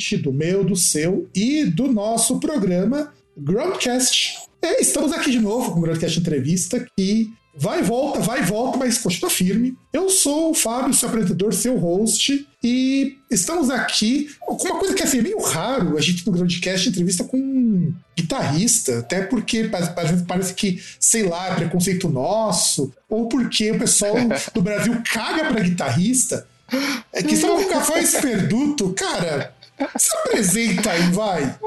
ouvinte do meu, do seu e do nosso programa Groundcast. É, estamos aqui de novo com o Groundcast Entrevista, que vai e volta, vai e volta, mas continua firme. Eu sou o Fábio, seu apresentador, seu host, e estamos aqui com uma coisa que assim, é meio raro a gente no Groundcast entrevista com um guitarrista, até porque parece, parece que, sei lá, é preconceito nosso, ou porque o pessoal do Brasil caga pra guitarrista. É que foi esse perduto, cara, se apresenta aí, vai.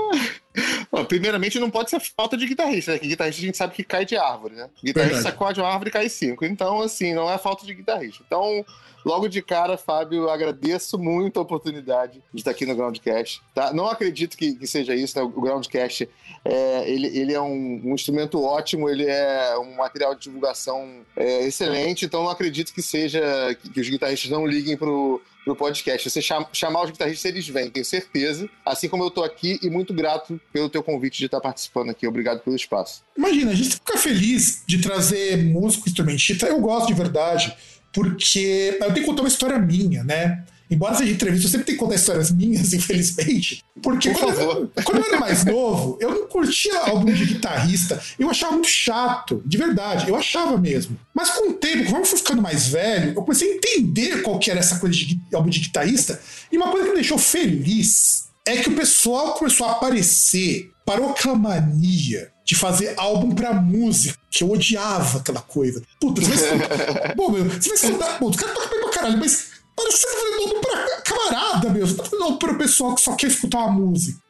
Bom, primeiramente, não pode ser falta de guitarrista, né? Que guitarrista a gente sabe que cai de árvore, né? Guitarrista Verdade. sacode uma árvore e cai cinco. Então, assim, não é falta de guitarrista. Então, logo de cara, Fábio, agradeço muito a oportunidade de estar aqui no Groundcast. Tá? Não acredito que, que seja isso, né? O Groundcast é, ele, ele é um, um instrumento ótimo, ele é um material de divulgação é, excelente, então não acredito que seja que, que os guitarristas não liguem pro pro podcast. Você cham, chamar os guitarristas, eles vêm, tenho certeza. Assim como eu tô aqui e muito grato pelo teu convite de estar participando aqui. Obrigado pelo espaço. Imagina, a gente fica feliz de trazer músico instrumentista. Eu gosto de verdade, porque eu tenho que contar uma história minha, né? Embora seja entrevista, eu sempre tenho que contar histórias minhas, infelizmente. Porque Por quando, favor. eu, quando eu era mais novo, eu não curtia álbum de guitarrista. Eu achava muito chato, de verdade. Eu achava mesmo. Mas com o tempo, conforme eu fui ficando mais velho, eu comecei a entender qual que era essa coisa de álbum de guitarrista. E uma coisa que me deixou feliz é que o pessoal começou a aparecer, parou com a mania de fazer álbum pra música, que eu odiava aquela coisa. Puta, você vai estudar. Bom, meu, você vai estudar. Bom, o cara toca bem pra caralho, mas parece que você tá pra camarada, meu. Você tá álbum pro pessoal que só quer escutar uma música.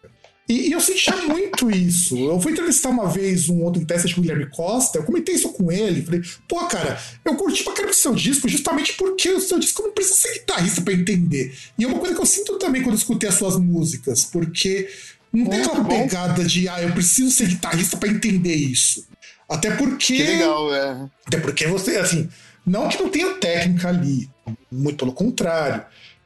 E, e eu sentia muito isso. Eu fui entrevistar uma vez um outro que o Guilherme Costa, eu comentei isso com ele. Falei, pô, cara, eu curti pra caramba o seu disco justamente porque o seu disco não precisa ser guitarrista pra entender. E é uma coisa que eu sinto também quando eu escutei as suas músicas, porque não tem aquela pegada de, ah, eu preciso ser guitarrista pra entender isso. Até porque. Que legal, é. Até porque você, assim, não que não tenha técnica ali, muito pelo contrário.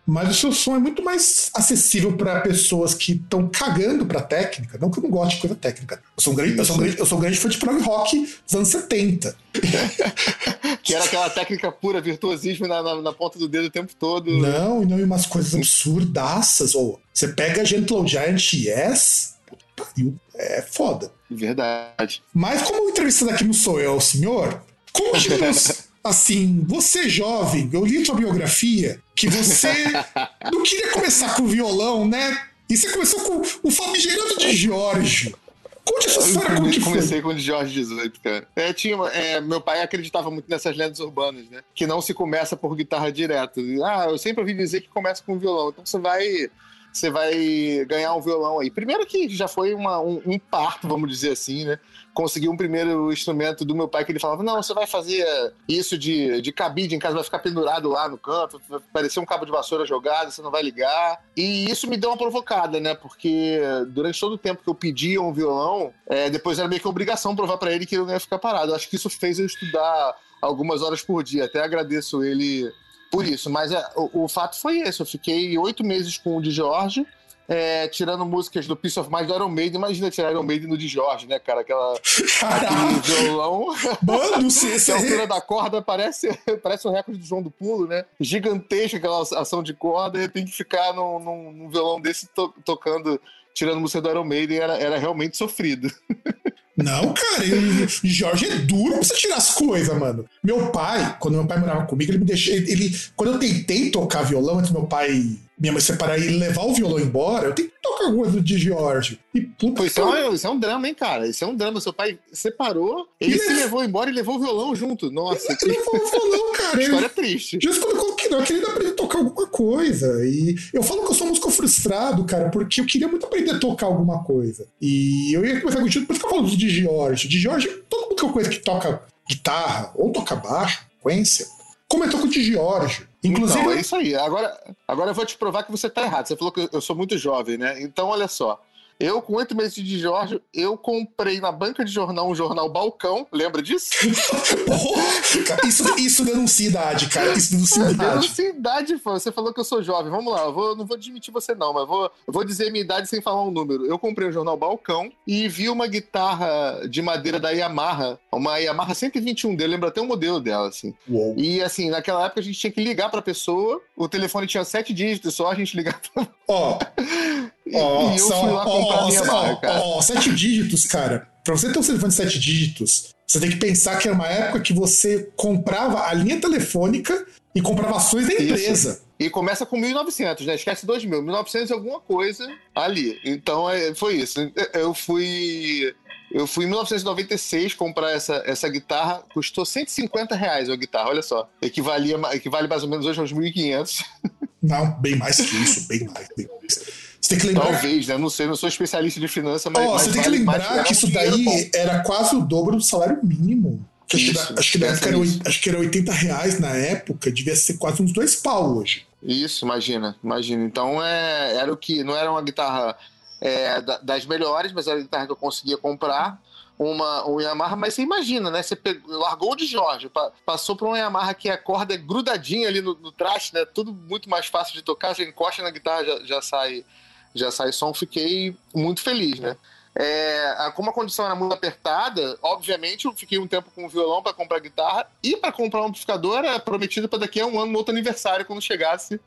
Mas o seu som é muito mais acessível para pessoas que estão cagando pra técnica. Não que eu não goste de coisa técnica. Eu sou um grande, eu sou um grande, eu sou um grande fã de prog rock dos anos 70. Que era aquela técnica pura, virtuosismo na, na, na ponta do dedo o tempo todo. Não, e não e umas coisas absurdaças. Ou você pega Gentle Giant Yes, que é foda. Verdade. Mas como o entrevistado aqui não sou eu, é o senhor, conte-nos, assim, você jovem, eu li sua biografia, que você não queria começar com violão, né? E você começou com o famigerado de Giorgio. Conte essa história como que foi. Comecei com o de Jorge XVIII, cara. É, tinha, é, meu pai acreditava muito nessas lendas urbanas, né? Que não se começa por guitarra direto. Ah, eu sempre ouvi dizer que começa com violão. Então você vai, você vai ganhar um violão aí. Primeiro que já foi uma- um, um parto, vamos dizer assim, né? Consegui um primeiro instrumento do meu pai que ele falava: não, você vai fazer isso de, de cabide em casa, vai ficar pendurado lá no canto, vai parecer um cabo de vassoura jogado, você não vai ligar. E isso me deu uma provocada, né? Porque durante todo o tempo que eu pedia um violão, é, depois era meio que obrigação provar pra ele que eu não ia ficar parado. Acho que isso fez eu estudar algumas horas por dia. Até agradeço ele por isso. Mas é, o, o fato foi esse. Eu fiquei oito meses com o de Jorge. é, tirando músicas do Peace of Mind do Iron Maiden, imagina tirar Iron Maiden no de Jorge, né, cara? Aquela, aquele Caralho, violão. mano, você a altura da corda parece, parece o recorde do João do Pulo, né? Gigantesca aquela ação de corda, e tem que ficar num, num- num violão desse to- tocando, tirando música do Iron Maiden, era, era realmente sofrido. Não, cara, eu- Jorge é duro pra você tirar as coisas, mano. Meu pai, quando meu pai morava comigo, ele me deixou. Ele, quando eu tentei tocar violão antes meu pai, minha mãe separar e levar o violão embora, eu tentei tocar toca alguma coisa do Di Giorgio. E puta isso, é um, isso é um drama, hein, cara? Isso é um drama. Seu pai separou, ele se ele- levou embora e levou o violão junto. Nossa, que Ele não falou violão, cara. Ele, história triste. Just quando eu queria aprender a tocar alguma coisa. E eu falo que eu sou músico frustrado, cara, porque eu queria muito aprender a tocar alguma coisa. E eu ia começar contigo, por isso que eu falo do Di Giorgio. Di Giorgio, todo mundo que eu conheço que toca guitarra ou toca baixo, frequência, comentou com o Di Giorgio. Inclusive, Então, é isso aí. Agora, agora eu vou te provar que você tá errado. Você falou que eu sou muito jovem, né? Então, olha só. Eu, com oito meses de Jorge, eu comprei na banca de jornal um jornal Balcão. Lembra disso? Oh, isso, isso denuncia idade, cara. Isso denuncia idade. Sem idade, pô. Você falou que eu sou jovem. Vamos lá, eu vou, não vou admitir você, não, mas vou, eu vou dizer minha idade sem falar um número. Eu comprei o jornal Balcão e vi uma guitarra de madeira da Yamaha, uma Yamaha 121 dele, lembra até o modelo dela, assim. Uou. E assim, naquela época a gente tinha que ligar pra pessoa, o telefone tinha sete dígitos só, a gente ligava. Ó, E, ó, e eu só- fui lá comprar a minha cara. ó, ó, sete dígitos, cara. Pra você ter um telefone de sete dígitos, você tem que pensar que era uma época que você comprava a linha telefônica e comprava ações da Isso. empresa. E começa com 1.900, né? Esquece 2.000. 1.900 é alguma coisa ali. Então é, foi isso. Eu fui. Eu fui em 1996 comprar essa, essa guitarra, custou 150 reais a guitarra, olha só. Equivalia, equivale mais ou menos hoje aos 1.500. Não, bem mais que isso, bem mais, bem mais. Você tem que lembrar. Talvez, né? Não sei, não sou especialista de finanças, mas. Ó, mas você tem que vale lembrar que um isso bom. daí era quase o dobro do salário mínimo. Que acho, que Isso, acho, que na época era, acho que era 80 reais na época, devia ser quase uns dois pau hoje. Isso, imagina, imagina. Então é, era o que. Não era uma guitarra é, da- das melhores, mas era a guitarra que eu conseguia comprar. Uma, um Yamaha, mas você imagina, né? Você pegou, largou o de Jorge, pa- passou para uma Yamaha que a corda é grudadinha ali no, no traste, né? Tudo muito mais fácil de tocar. Você encosta na guitarra, já, já sai já sai som. Fiquei muito feliz, né? É, como a condição era muito apertada, obviamente eu fiquei um tempo com o violão para comprar guitarra e para comprar um amplificador era prometido para daqui a um ano, no outro aniversário, quando chegasse.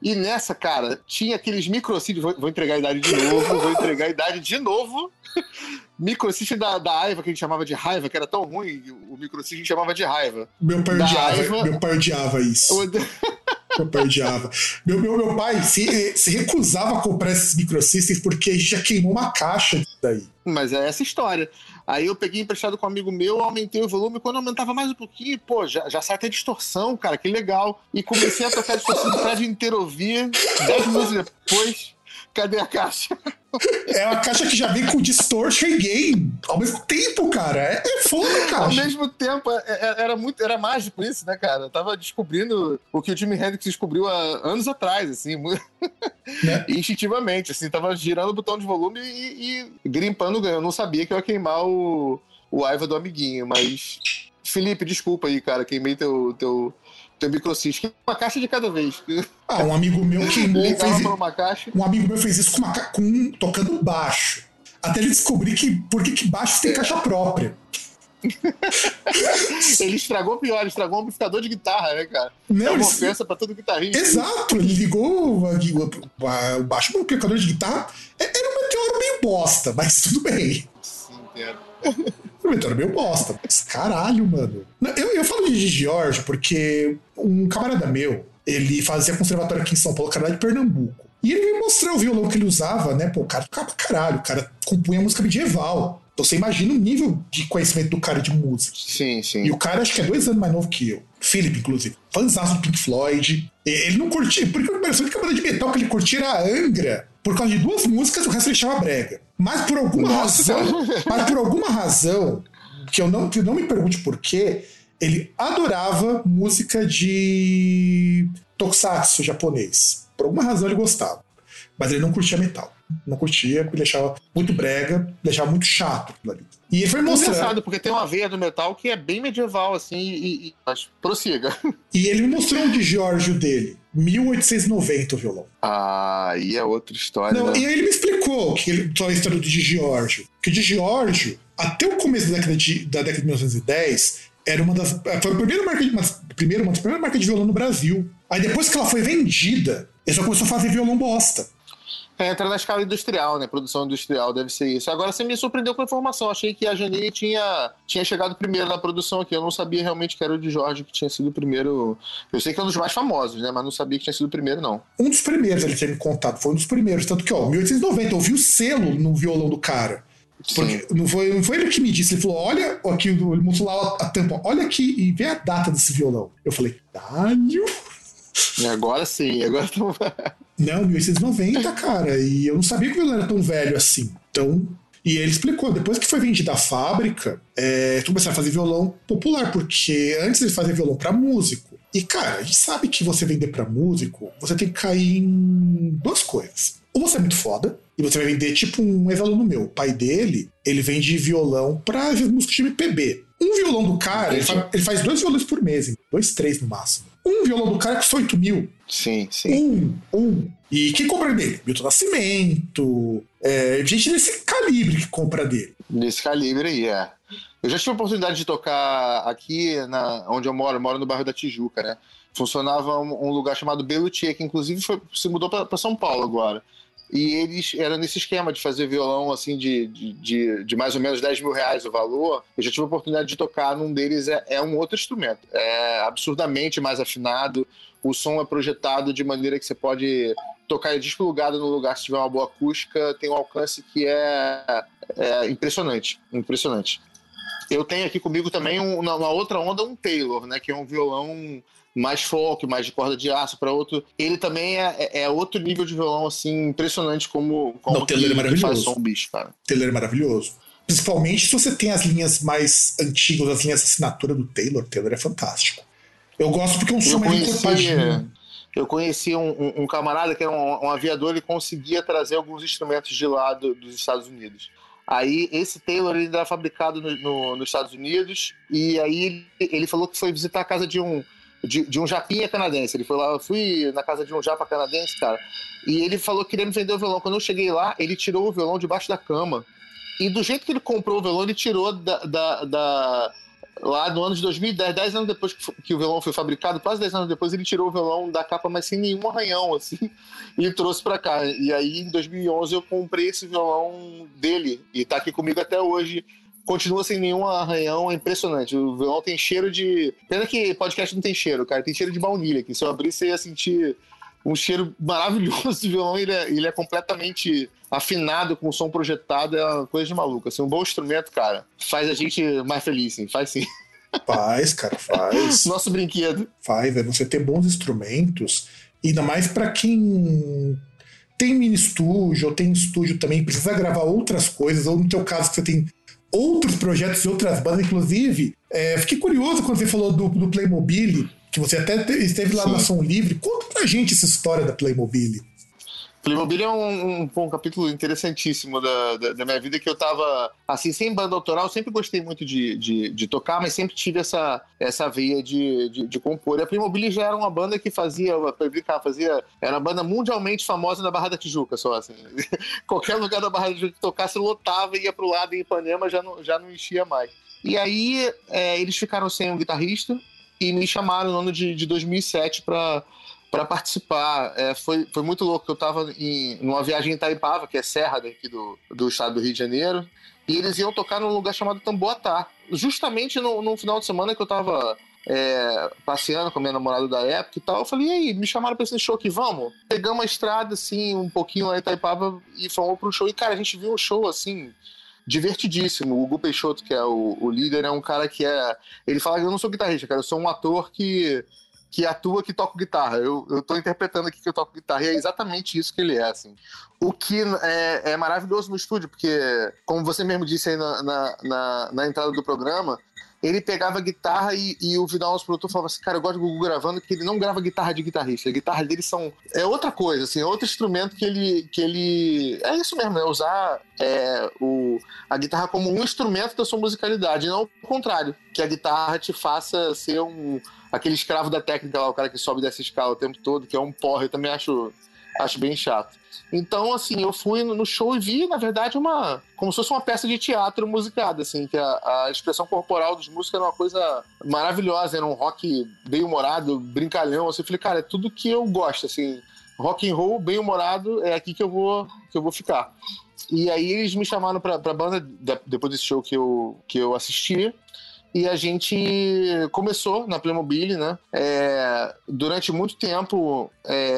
E nessa, cara, tinha aqueles microcídios. Vou, vou entregar a idade de novo, vou entregar a idade de novo. Microcídio da, da Aiva, que a gente chamava de raiva, que era tão ruim, o microcídio a gente chamava de raiva. Meu pai Da odiava, raiva- meu pai odiava isso. Eu- Meu pai odiava. Meu, meu, meu pai se, se recusava a comprar esses microsystems porque a gente já queimou uma caixa daí. Mas é essa história. Aí eu peguei emprestado com um amigo meu, aumentei o volume. Quando aumentava mais um pouquinho, pô, já, já sai até distorção, cara, que legal. E comecei a tocar distorção do prédio inteiro ouvir. Dez minutos depois, cadê a caixa? É uma caixa que já vem com distortion e gain ao mesmo tempo, cara. É, é foda a Ao mesmo tempo, é- é- era muito, era mágico isso, né, cara? Eu tava descobrindo o que o Jimi Hendrix descobriu há anos atrás, assim, Né? instintivamente, assim, tava girando o botão de volume e, e grimpando o ganho. Eu não sabia que eu ia queimar o, o Aiva do amiguinho, mas. Felipe, desculpa aí, cara, queimei teu, teu, teu microsystem. Uma caixa de cada vez. Ah, um amigo meu queimou, fez, uma caixa. um amigo meu fez isso com, uma, com tocando baixo. Até ele descobrir que por que, que baixo tem caixa própria. Ele estragou pior, ele estragou um amplificador de guitarra, né, cara? Não, é uma ele- ofensa pra todo guitarrista. Exato, ele ligou o, baixo pro amplificador de guitarra. É- Era um meteoro meio bosta, mas tudo bem. Sim, entendo. O meteoro meio bosta. Mas caralho, mano. Eu, eu falo de George porque um camarada meu, ele fazia conservatório aqui em São Paulo, cara de Pernambuco. E ele me mostrou o violão que ele usava, né? Pô, o cara tocava pra caralho, o cara compunha música medieval. Então você imagina o nível de conhecimento do cara de música. Sim, sim. E o cara acho que é dois anos mais novo que eu. Philip, inclusive. Fãzaço do Pink Floyd. Ele não curtia, porque que pareceu que a banda de metal que ele curtia era a Angra. Por causa de duas músicas, o resto ele chama brega. Mas por alguma Nossa. razão. Mas por alguma razão, que eu não, que não me pergunte por quê, ele adorava música de tokusatsu japonês. Por alguma razão ele gostava. Mas ele não curtia metal. Não curtia, ele achava muito brega, achava muito chato aquilo ali. E ele foi É mostrar. engraçado, porque tem uma veia do metal que é bem medieval, assim, e, e- mas prossiga. E ele me mostrou um de Giorgio dele, 1890 o violão. Ah, aí é outra história, Não, né? e aí ele me explicou que ele, toda a história do Di Giorgio. Que o Di Giorgio, até o começo da década de, da década de 1910, era uma das. Foi a primeira marca de, uma, primeira, uma das primeiras marcas de violão no Brasil. Aí depois que ela foi vendida, ele só começou a fazer violão bosta. Entra na escala industrial, né? Produção industrial, deve ser isso. Agora você me surpreendeu com a informação. Achei que a Janine tinha, tinha chegado primeiro na produção aqui. Eu não sabia realmente que era o de Jorge que tinha sido o primeiro. Eu sei que é um dos mais famosos, né? Mas não sabia que tinha sido o primeiro, não. Um dos primeiros ele tinha me contado, foi um dos primeiros. Tanto que, ó, 1890, eu vi o selo no violão do cara. Porque não foi, não foi ele que me disse, ele falou: olha, aqui, ele mostrou lá a tampa, olha aqui e vê a data desse violão. Eu falei, Dálio. Agora sim, agora tô... Não, 1890, cara. E eu não sabia que o violão era tão velho assim. Então. E ele explicou, depois que foi vendido a fábrica, é, começaram a fazer violão popular, porque antes eles faziam violão para músico. E, cara, a gente sabe que você vender para músico, você tem que cair em duas coisas. Ou você é muito foda, e você vai vender tipo um ex-aluno meu. O pai dele, ele vende violão pra músicos de MPB. Um violão do cara, ele faz, ele faz, dois violões por mês, dois, três no máximo. Um violão do cara custa 8 mil. Sim, sim. Um, um. E quem compra dele? Milton Nascimento. É, gente desse calibre que compra dele. Desse calibre aí, é. Eu já tive a oportunidade de tocar aqui na, onde eu moro, eu moro no bairro da Tijuca, né? Funcionava um, um lugar chamado Belutier, que inclusive foi, se mudou para São Paulo agora. E eles eram nesse esquema de fazer violão assim de, de, de, mais ou menos 10 mil reais o valor. Eu já tive a oportunidade de tocar num deles, é, é um outro instrumento. É absurdamente mais afinado. O som é projetado de maneira que você pode tocar desplugado no lugar se tiver uma boa acústica, tem um alcance que é, é impressionante. Impressionante. Eu tenho aqui comigo também, um, na, outra onda, um Taylor, né? Que é um violão mais folk, mais de corda de aço para outro. Ele também é, é, é, outro nível de violão, assim, impressionante como, como Não, Taylor é maravilhoso. faz cara. Taylor é maravilhoso. Principalmente se você tem as linhas mais antigas, as linhas de assinatura do Taylor, Taylor é fantástico. Eu gosto porque é um som mais. Eu conheci um, um, um, camarada que era um, um, aviador, ele conseguia trazer alguns instrumentos de lá do, dos Estados Unidos. Aí esse Taylor ele era fabricado no, no, nos Estados Unidos e aí ele, ele, falou que foi visitar a casa de um de, de, um japinha canadense. Ele foi lá, eu fui na casa de um japa canadense, cara, e ele falou que queria me vender o violão. Quando eu cheguei lá, ele tirou o violão debaixo da cama. E do jeito que ele comprou o violão, ele tirou da, da, da lá no ano de 2010, 10 anos depois que o violão foi fabricado, quase 10 anos depois, ele tirou o violão da capa, mas sem nenhum arranhão, assim, e trouxe para cá. E aí, em 2011, eu comprei esse violão dele, e tá aqui comigo até hoje. Continua sem nenhum arranhão, é impressionante. O violão tem cheiro de. Pena que podcast não tem cheiro, cara. Tem cheiro de baunilha, que se eu abrir, você ia sentir um cheiro maravilhoso de violão. Ele é, ele é completamente afinado com o som projetado, é uma coisa de maluco. Assim, um bom instrumento, cara, faz a gente mais feliz, sim. Faz sim. Faz, cara, faz. Nosso brinquedo. Faz, é você ter bons instrumentos, ainda mais para quem tem mini estúdio ou tem estúdio também, precisa gravar outras coisas, ou no teu caso que você tem outros projetos e outras bandas, inclusive, é, fiquei curioso quando você falou do, do Playmobil, que você até esteve lá Sim. na Som Livre. Conta pra gente essa história da Playmobil. Playmobil é um, um, um, capítulo interessantíssimo da, da, da, minha vida que eu tava, assim, sem banda autoral, sempre gostei muito de, de, de tocar, mas sempre tive essa, essa veia de, de, de, compor. E a Playmobil já era uma banda que fazia, pra fazia, era uma banda mundialmente famosa na Barra da Tijuca, só assim. Qualquer lugar da Barra da Tijuca que tocasse, lotava, ia pro lado em Ipanema, já não, já não enchia mais. E aí, é, eles ficaram sem um guitarrista e me chamaram no ano de, de 2007 para para participar. É, foi, foi muito louco. Eu estava em numa viagem em Itaipava, que é serra daqui do, do estado do Rio de Janeiro, e eles iam tocar num lugar chamado Tamboatá. Justamente no, no final de semana que eu estava é, passeando com a minha namorada da época e tal, eu falei, e aí, me chamaram para esse show aqui, vamos? Pegamos a estrada, assim, um pouquinho lá em Itaipava e fomos pro show. E, cara, a gente viu um show, assim, divertidíssimo. O Gu Peixoto, que é o, o líder, é um cara que é... Ele fala que eu não sou guitarrista, cara, eu sou um ator que que atua que toca guitarra. Eu, eu tô interpretando aqui que eu toco guitarra e é exatamente isso que ele é, assim. O que é, é maravilhoso no estúdio, porque, como você mesmo disse aí na, na, na, na entrada do programa, ele pegava a guitarra e, e o Vidal, nosso produtor, falava assim: Cara, eu gosto do Gugu gravando, que ele não grava guitarra de guitarrista. A guitarra dele são. É outra coisa, assim, é outro instrumento que ele. Que ele é isso mesmo, é usar é, o, a guitarra como um instrumento da sua musicalidade, não o contrário, que a guitarra te faça ser um aquele escravo da técnica lá, o cara que sobe dessa escala o tempo todo, que é um porra, eu também acho, acho bem chato. Então, assim, eu fui no show e vi, na verdade, uma. como se fosse uma peça de teatro musicada, assim, que a, a expressão corporal dos músicos era uma coisa maravilhosa, era um rock bem humorado, brincalhão, assim. Eu falei, cara, é tudo que eu gosto, assim. rock and roll, bem humorado, é aqui que eu vou, que eu vou ficar. E aí eles me chamaram pra, pra banda, depois desse show que eu, que eu assisti, e a gente começou na Playmobil, né? É, durante muito tempo, é,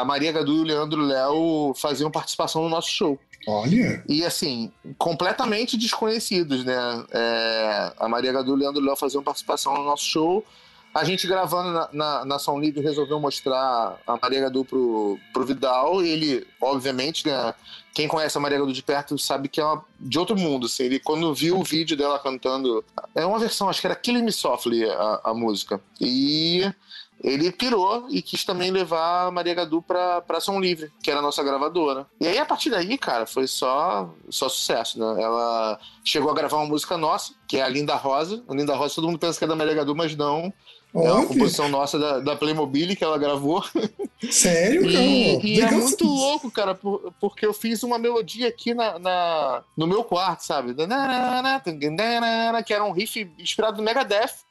a Maria Gadu e o Leandro Léo faziam participação no nosso show. Olha! E assim, completamente desconhecidos, né? É, a Maria Gadu e o Leandro Léo faziam participação no nosso show. A gente gravando na, na, na São Livre resolveu mostrar a Maria Gadu pro, pro Vidal e ele, obviamente, né? Quem conhece a Maria Gadu de perto sabe que é uma, de outro mundo. Assim, ele, quando viu o vídeo dela cantando. É uma versão, acho que era Killing Me Softly a, a música. E ele pirou e quis também levar a Maria Gadu pra, pra Som Livre, que era a nossa gravadora. E aí, a partir daí, cara, foi só, só sucesso, né? Ela chegou a gravar uma música nossa, que é a Linda Rosa. A Linda Rosa, todo mundo pensa que é da Maria Gadu, mas não. É uma composição nossa da, da Playmobil que ela gravou. Sério, E, e é muito louco, cara, por, porque eu fiz uma melodia aqui na, na, no meu quarto, sabe? Que era um riff inspirado no Megadeth.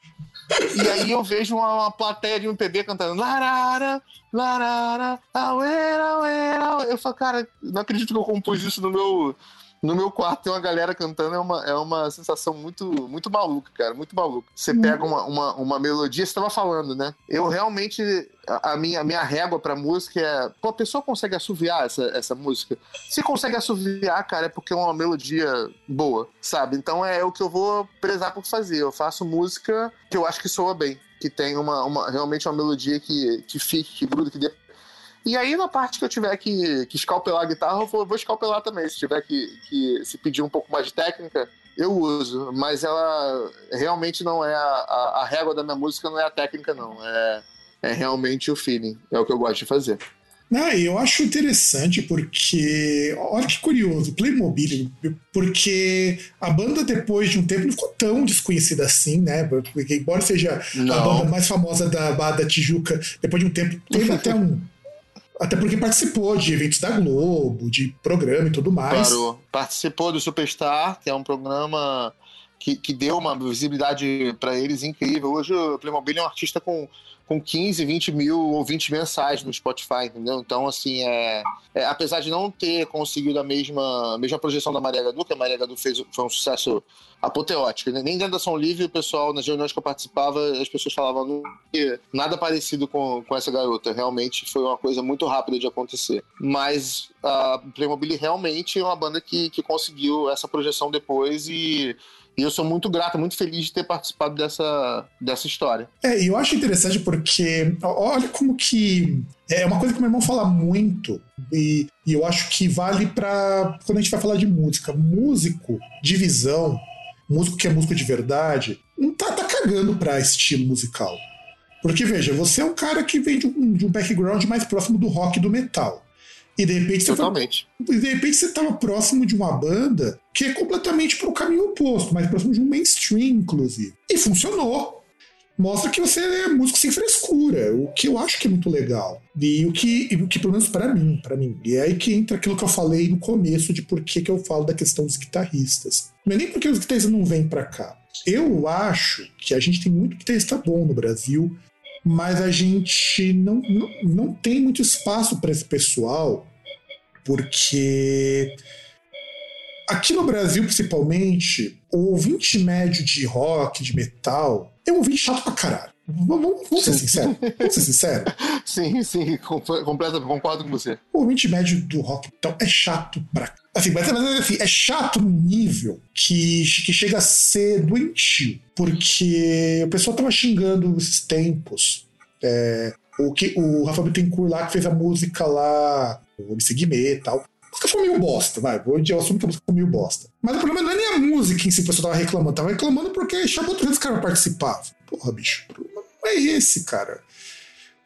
E aí eu vejo uma, uma plateia de um MPB cantando larara, larara, auera, auera. Eu falo, cara, não acredito que eu compus isso no meu, no meu quarto tem uma galera cantando, é uma, é uma sensação muito, muito maluca, cara, muito maluca. Você uhum. pega uma, uma, uma melodia, você estava falando, né? Eu realmente, a, a minha, a minha régua pra música é, pô, a pessoa consegue assoviar essa, essa música? Se consegue assoviar, cara, é porque é uma melodia boa, sabe? Então é o que eu vou prezar por fazer. Eu faço música que eu acho que soa bem, que tem uma, uma realmente uma melodia que, que fique, que gruda, que dê e aí, na parte que eu tiver que, que escalpelar a guitarra, eu vou, vou escalpelar também. Se tiver que, que se pedir um pouco mais de técnica, eu uso. Mas ela realmente não é a, a, a régua da minha música, não é a técnica, não. É, é realmente o feeling. É o que eu gosto de fazer. Ah, eu acho interessante porque, olha que curioso, Playmobil, porque a banda depois de um tempo não ficou tão desconhecida assim, né? Porque embora seja não. a banda mais famosa da Bada Tijuca, depois de um tempo teve até um até porque participou de eventos da Globo, de programa e tudo mais. Claro, participou do Superstar, que é um programa que, que deu uma visibilidade para eles incrível. Hoje o Playmobil é um artista com com 15, 20 mil ouvintes mensais no Spotify, entendeu? Então, assim, é, é, apesar de não ter conseguido a mesma, a mesma projeção da Maria Gadu, que a Maria Gadu fez, foi um sucesso apoteótico. Né? Nem dentro da São Livre, o pessoal, nas reuniões que eu participava, as pessoas falavam nada parecido com, com essa garota. Realmente foi uma coisa muito rápida de acontecer. Mas a Playmobil realmente é uma banda que, que conseguiu essa projeção depois e e eu sou muito grato, muito feliz de ter participado dessa, dessa história. É, e eu acho interessante porque, olha como que. É uma coisa que meu irmão fala muito, e, e eu acho que vale para quando a gente vai falar de música. Músico de visão, músico que é músico de verdade, não tá, tá cagando pra estilo musical. Porque, veja, você é um cara que vem de um, de um background mais próximo do rock e do metal. E de repente Totalmente. você. Foi, de repente você estava próximo de uma banda que é completamente para o caminho oposto, mais próximo de um mainstream, inclusive. E funcionou. Mostra que você é músico sem frescura, o que eu acho que é muito legal. E o que, o que pelo menos para mim, para mim. E é aí que entra aquilo que eu falei no começo de por que, que eu falo da questão dos guitarristas. Não é nem porque os guitarristas não vêm para cá. Eu acho que a gente tem muito guitarrista bom no Brasil mas a gente não, não, não tem muito espaço para esse pessoal, porque aqui no Brasil, principalmente, o ouvinte médio de rock, de metal, é um ouvinte chato pra caralho. Vamos, vamos ser sinceros. Vamos ser sinceros. Sim, sim, completo, concordo com você. O ouvinte médio do rock então, é chato pra. Assim, mas, mas assim, é chato no nível que, que chega a ser doentio. Porque o pessoal tava xingando esses tempos. É, o, que, o Rafa Bittencourt lá que fez a música lá, o MC Guimê e tal. A música foi meio bosta, vai. Eu assumo que a música foi meio bosta. Mas o problema não é nem a música em si o pessoal tava reclamando. Tava reclamando porque chamou outros caras pra participar. Porra, bicho, o problema não é esse, cara.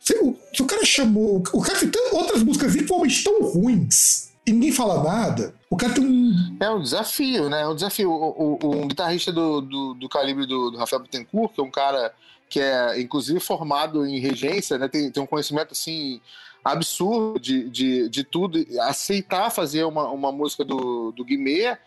Se o, se o cara chamou. O cara tem outras músicas igualmente tão ruins e ninguém fala nada. O cara tem um. É um desafio, né? É um desafio. O, o, um guitarrista do, do, do calibre do, do Rafael Bittencourt, que é um cara que é inclusive formado em regência, né? Tem, tem um conhecimento assim absurdo de, de, de tudo. Aceitar fazer uma, uma música do, do Guimê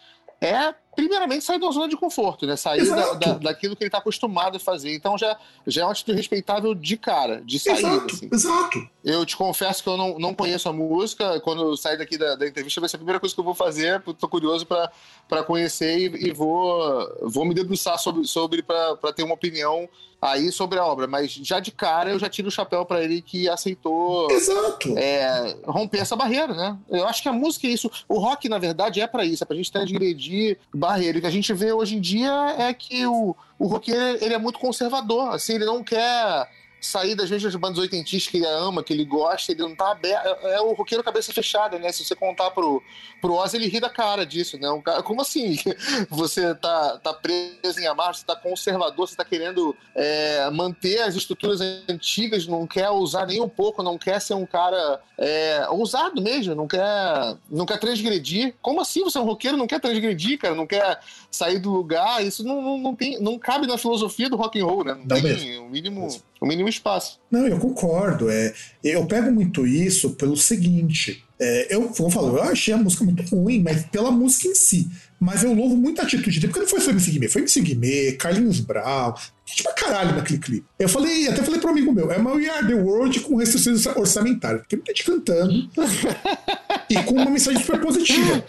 é primeiramente, sair da zona de conforto, né? Sair da, da, daquilo que ele está acostumado a fazer. Então já, já é uma atitude respeitável de cara, de sair. Exato, assim. exato. Eu te confesso que eu não, não conheço a música. Quando eu sair daqui da, da entrevista, vai ser a primeira coisa que eu vou fazer. Estou curioso para conhecer e, e, vou, vou me debruçar sobre, sobre para ter uma opinião aí sobre a obra, mas já de cara eu já tiro o chapéu para ele que aceitou Exato. É, romper essa barreira, né? Eu acho que a música é isso. O rock, na verdade, é para isso, é pra gente transgredir barreira. O que a gente vê hoje em dia é que o, o roqueiro ele é muito conservador, assim, ele não quer sair das mesmas bandas oitentistas que ele ama, que ele gosta, ele não tá aberto. É, é o roqueiro cabeça fechada, né? Se você contar pro, pro Oz, ele ri da cara disso, né? Um cara, como assim? Você tá, tá preso em amarra, você tá conservador, você tá querendo é, manter as estruturas antigas, não quer usar nem um pouco, não quer ser um cara é, ousado mesmo, não quer, não quer transgredir. Como assim você é um roqueiro não quer transgredir, cara? Não quer sair do lugar? Isso não, não, não, tem, não cabe na filosofia do rock and roll, né? Não, não tem o mínimo o mínimo espaço. Não, eu concordo. É, eu pego muito isso pelo seguinte. É, eu vou falar, eu achei a música muito ruim, mas pela música em si. Mas eu louvo muito a atitude dele, porque não foi só MC Guimê, foi MC Guimê, Carlinhos Brown, gente pra caralho naquele clipe. Eu falei, até falei pro amigo meu, é uma We Are The World com restrições orçamentárias, porque muita gente cantando e com uma mensagem super positiva.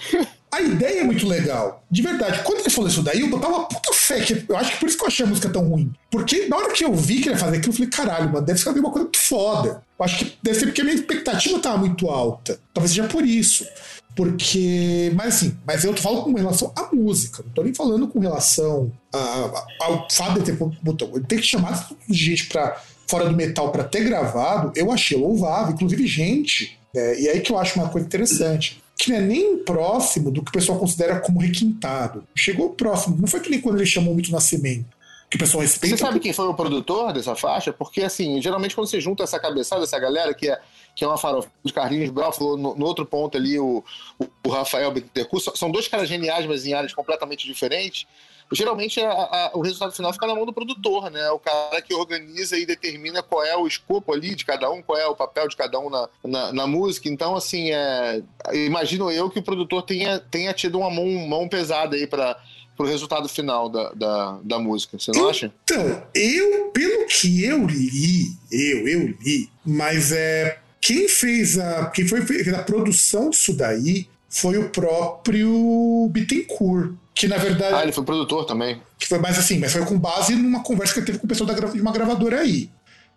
A ideia é muito legal. De verdade, quando ele falou isso daí, eu botava uma puta fé. Que eu acho que por isso que eu achei a música tão ruim. Porque na hora que eu vi que ele ia fazer aquilo, eu falei, caralho, mano, deve ser uma coisa muito foda. Eu acho que deve ser porque a minha expectativa tava muito alta. Talvez seja por isso. Porque. Mas assim, mas eu falo com relação à música, não tô nem falando com relação ao fato de ter botão. Ele ter que chamar gente pra, fora do metal para ter gravado, eu achei louvável. Inclusive, gente. É, e aí que eu acho uma coisa interessante que não é nem próximo do que o pessoal considera como requintado. Chegou próximo, não foi que nem quando ele chamou muito Nascimento. Que o pessoal respeita. Você sabe quem foi o produtor dessa faixa? Porque, assim, geralmente quando você junta essa cabeçada, essa galera que é, que é uma farofa de Carlinhos Brau, falou no, no, outro ponto ali, o, o, o Rafael Bittencourt, são dois caras geniais, mas em áreas completamente diferentes geralmente a, a, o resultado final fica na mão do produtor, né? O cara que organiza e determina qual é o escopo ali de cada um, qual é o papel de cada um na, na, na música. Então, assim, é, imagino eu que o produtor tenha, tenha tido uma mão, mão pesada aí para o resultado final da, da, da, música. Você não então, acha? Então, eu, pelo que eu li, eu, eu li, mas é. Quem fez a. Quem foi fez a produção disso daí foi o próprio Bittencourt que na verdade. Ah, ele foi produtor também. Que foi mais assim, mas foi com base numa conversa que ele teve com o pessoal da, de uma gravadora aí.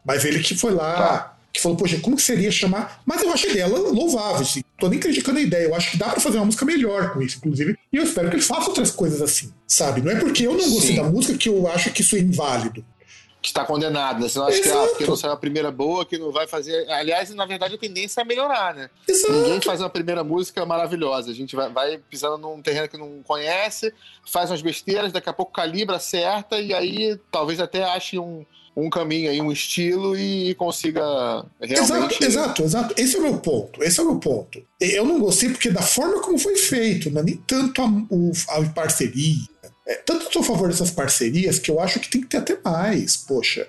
Mas ele que foi lá, tá. que falou, poxa, como que seria chamar. Mas eu achei dela louvável, assim. Tô nem criticando a ideia. Eu acho que dá para fazer uma música melhor com isso, inclusive. E eu espero que ele faça outras coisas assim, sabe? Não é porque eu não gostei Sim. da música que eu acho que isso é inválido está condenado, né? Você não acha que, ah, porque não saiu a primeira boa, que não vai fazer. Aliás, na verdade, a tendência é melhorar, né? Exato. Ninguém faz uma primeira música maravilhosa. A gente vai, vai pisando num terreno que não conhece, faz umas besteiras, daqui a pouco calibra, acerta, e aí talvez até ache um, um caminho aí, um estilo e consiga realmente. Exato, exato, exato. Esse é o meu ponto. Esse é o meu ponto. Eu não gostei porque da forma como foi feito, não é nem tanto a, o, a parceria é, tanto sou a favor dessas parcerias que eu acho que tem que ter até mais. Poxa.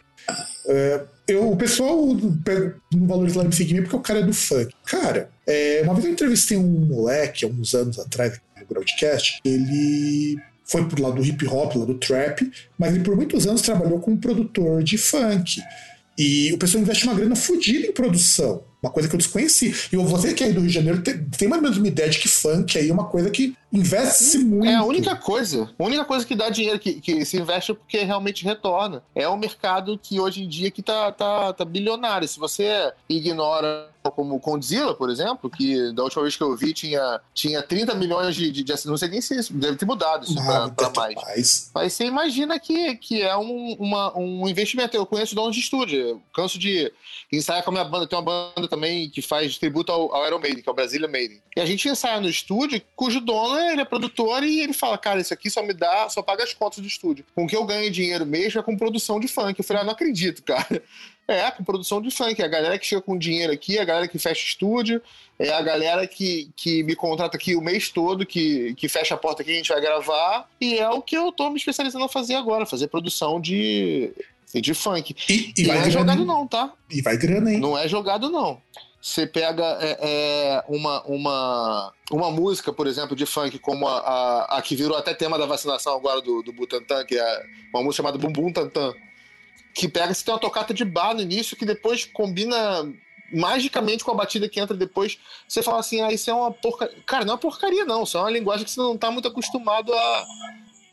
É, eu, o pessoal no Valores lá me seguir porque o cara é do funk. Cara, é, uma vez eu entrevistei um moleque, há uns anos atrás, no broadcast, ele foi pro lado do hip hop, lá do trap, mas ele por muitos anos trabalhou como produtor de funk. E o pessoal investe uma grana fodida em produção. Uma coisa que eu desconheci. E você que é do Rio de Janeiro tem, tem mais ou menos uma ideia de que funk aí é uma coisa que investe-se muito. É a única coisa. A única coisa que dá dinheiro, que, que se investe é porque realmente retorna. É um mercado que hoje em dia que tá, tá, tá bilionário. Se você ignora como o Condzilla, por exemplo, que da última vez que eu vi tinha, tinha 30 milhões de, de, de Não sei nem se isso deve ter mudado isso ah, para mais. mais. Mas você imagina que, que é um, uma, um investimento. Eu conheço donos de estúdio. Eu canso de ensaiar com a minha banda. Tem uma banda também que faz tributo ao, ao Iron Maiden, que é o Brasília Maiden. E a gente ensaia no estúdio, cujo dono ele é produtor e ele fala: Cara, isso aqui só me dá, só paga as contas do estúdio. Com que eu ganho dinheiro mesmo é com produção de funk. Eu falei: Ah, não acredito, cara. É, com produção de funk. É a galera que chega com dinheiro aqui, é a galera que fecha estúdio, é a galera que, que me contrata aqui o mês todo, que, que fecha a porta aqui, a gente vai gravar. E é o que eu tô me especializando a fazer agora, fazer produção de, de funk. E, e, e não é jogado não, tá? E vai grana, hein? Não é jogado não. você pega é, é, uma, uma, uma música, por exemplo, de funk, como a, a, a, que virou até tema da vacinação agora do, do Butantan, que é uma música chamada Bumbum Tantan, que pega, você tem uma tocata de bar no início que depois combina magicamente com a batida que entra depois, você fala assim, ah, isso é uma porcaria. Cara, não é uma porcaria, não. Isso é uma linguagem que você não está muito acostumado a,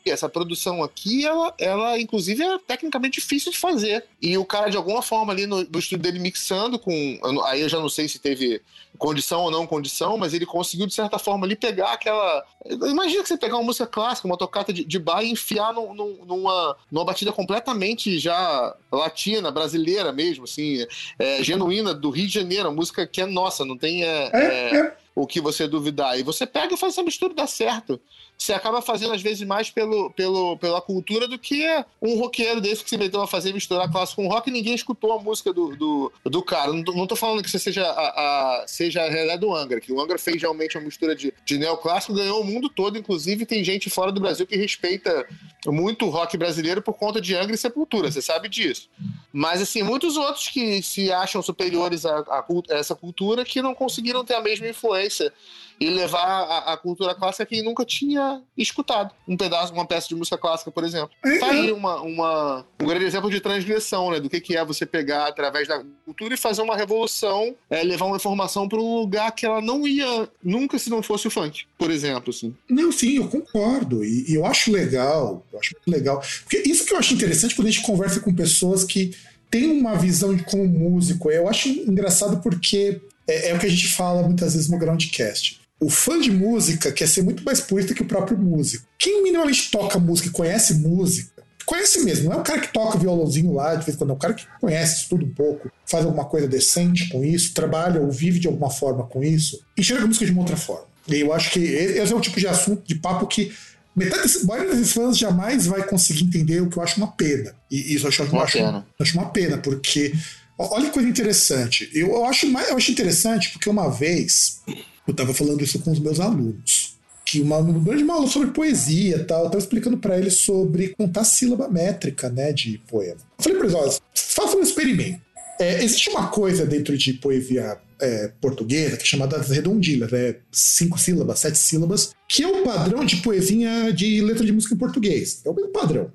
essa produção aqui, ela, ela inclusive é tecnicamente difícil de fazer. E o cara, de alguma forma, ali no, no estúdio dele mixando com. Aí eu já não sei se teve condição ou não condição, mas ele conseguiu, de certa forma, ali pegar aquela. Imagina que você pegar uma música clássica, uma tocata de, de bar e enfiar num, num, numa, numa batida completamente já latina, brasileira mesmo, assim, é, genuína do Rio de Janeiro, música que é nossa, não tem. É, é, é o que você duvidar. E você pega e faz essa mistura dar certo. Você acaba fazendo, às vezes, mais pelo, pelo, pela cultura do que um roqueiro desse que se meteu a fazer misturar clássico com rock e ninguém escutou a música do, do, do cara. Não, não tô falando que você seja a, a, seja a realidade do Angra, que o Angra fez realmente uma mistura de, de neoclássico, ganhou o mundo todo, inclusive tem gente fora do Brasil que respeita muito o rock brasileiro por conta de Angra e Sepultura, você sabe disso. Mas, assim, muitos outros que se acham superiores a, a, a essa cultura que não conseguiram ter a mesma influência e levar a, a, cultura clássica quem nunca tinha escutado um pedaço, uma peça de música clássica, por exemplo. É, tá aí uma, uma, um grande exemplo de transgressão, né? Do que, que é você pegar através da cultura e fazer uma revolução, é, levar uma informação para um lugar que ela não ia nunca se não fosse o funk, por exemplo, assim. Não, sim, eu concordo. E, e eu acho legal, eu acho muito legal. Porque isso que eu acho interessante quando a gente conversa com pessoas que têm uma visão de como músico. Eu acho engraçado porque é, é, o que a gente fala muitas vezes no Groundcast. O fã de música quer ser muito mais purista que o próprio músico. Quem minimamente toca música e conhece música, conhece mesmo, não é o cara que toca violãozinho lá de vez em quando, é o cara que conhece, estuda um pouco, faz alguma coisa decente com isso, trabalha ou vive de alguma forma com isso, enxerga a música de uma outra forma. E eu acho que esse é o tipo de assunto, de papo que metade desses, maioria desses fãs jamais vai conseguir entender o que eu acho uma pena. E isso eu acho uma, acho, pena. Acho uma pena, porque olha que coisa interessante. Eu, eu, acho, eu acho interessante porque uma vez eu estava falando isso com os meus alunos. Que uma, uma grande aula sobre poesia tal, eu estava explicando para eles sobre contar sílaba métrica, né, de poema. Eu falei para eles, olha, façam um experimento. É, existe uma coisa dentro de poesia é, portuguesa que é chamada redondilhas, é cinco sílabas, sete sílabas, que é o padrão de poesia de letra de música em português. É o mesmo padrão.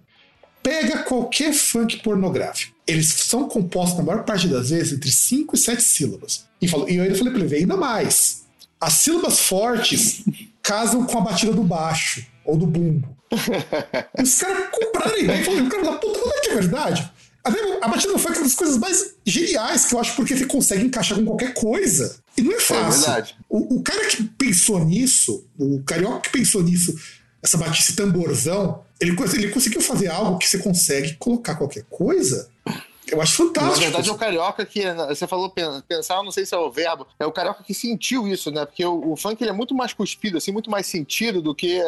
Pega qualquer funk pornográfico. Eles são compostos, na maior parte das vezes, entre cinco e sete sílabas. E, falou, e eu ainda falei para ele, ainda mais as sílabas fortes casam com a batida do baixo ou do bumbo. Os caras compraram a ideia e falaram, cara, puta, não é que é verdade? A batida do funk é uma das coisas mais geniais que eu acho porque ele consegue encaixar com qualquer coisa. E não é, é fácil. É o, o, cara que pensou nisso, o carioca que pensou nisso, essa batida, esse tamborzão, ele, ele conseguiu fazer algo que você consegue colocar qualquer coisa eu acho fantástico. Na verdade, é o carioca que. Você falou pensar, não sei se é o verbo. É o carioca que sentiu isso, né? Porque o, o funk ele é muito mais cuspido, assim, muito mais sentido do que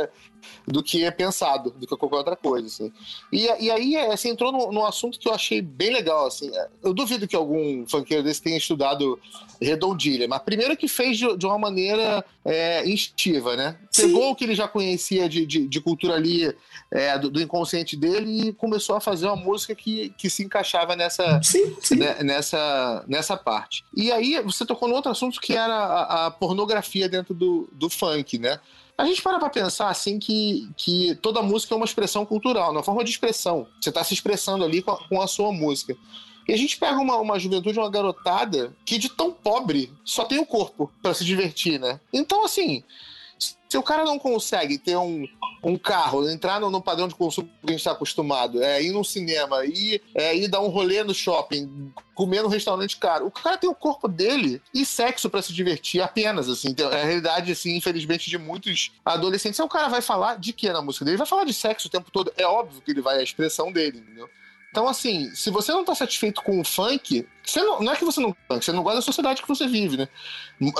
do que é pensado, do que qualquer outra coisa. Assim. E, e aí é, você entrou num, num, assunto que eu achei bem legal. Assim. Eu duvido que algum funkeiro desse tenha estudado redondilha, mas primeiro que fez de, de uma maneira é, instintiva, né? Pegou Sim. o que ele já conhecia de, de, de cultura ali, é, do, do, inconsciente dele, e começou a fazer uma música que, que se encaixava nessa, sim, sim. Né, nessa, nessa parte. E aí você tocou no outro assunto que era a, a pornografia dentro do, do funk, né? A gente para pra pensar assim que, que toda música é uma expressão cultural, uma forma de expressão. Você está se expressando ali com a, com a, sua música. E a gente pega uma, uma juventude, uma garotada, que de tão pobre só tem o corpo para se divertir, né? Então, assim, se o cara não consegue ter um, um carro, entrar no, no padrão de consumo que a gente está acostumado, é, ir num cinema, ir, é, ir dar um rolê no shopping, comer num restaurante caro, o cara tem o corpo dele e sexo para se divertir apenas, assim. Então, é a realidade, assim, infelizmente, de muitos adolescentes. Então, o cara vai falar de que na música dele? Ele vai falar de sexo o tempo todo. É óbvio que ele vai, a expressão dele, entendeu? Então, assim, se você não tá satisfeito com o funk, não, não, é que você não você não gosta da sociedade que você vive, né?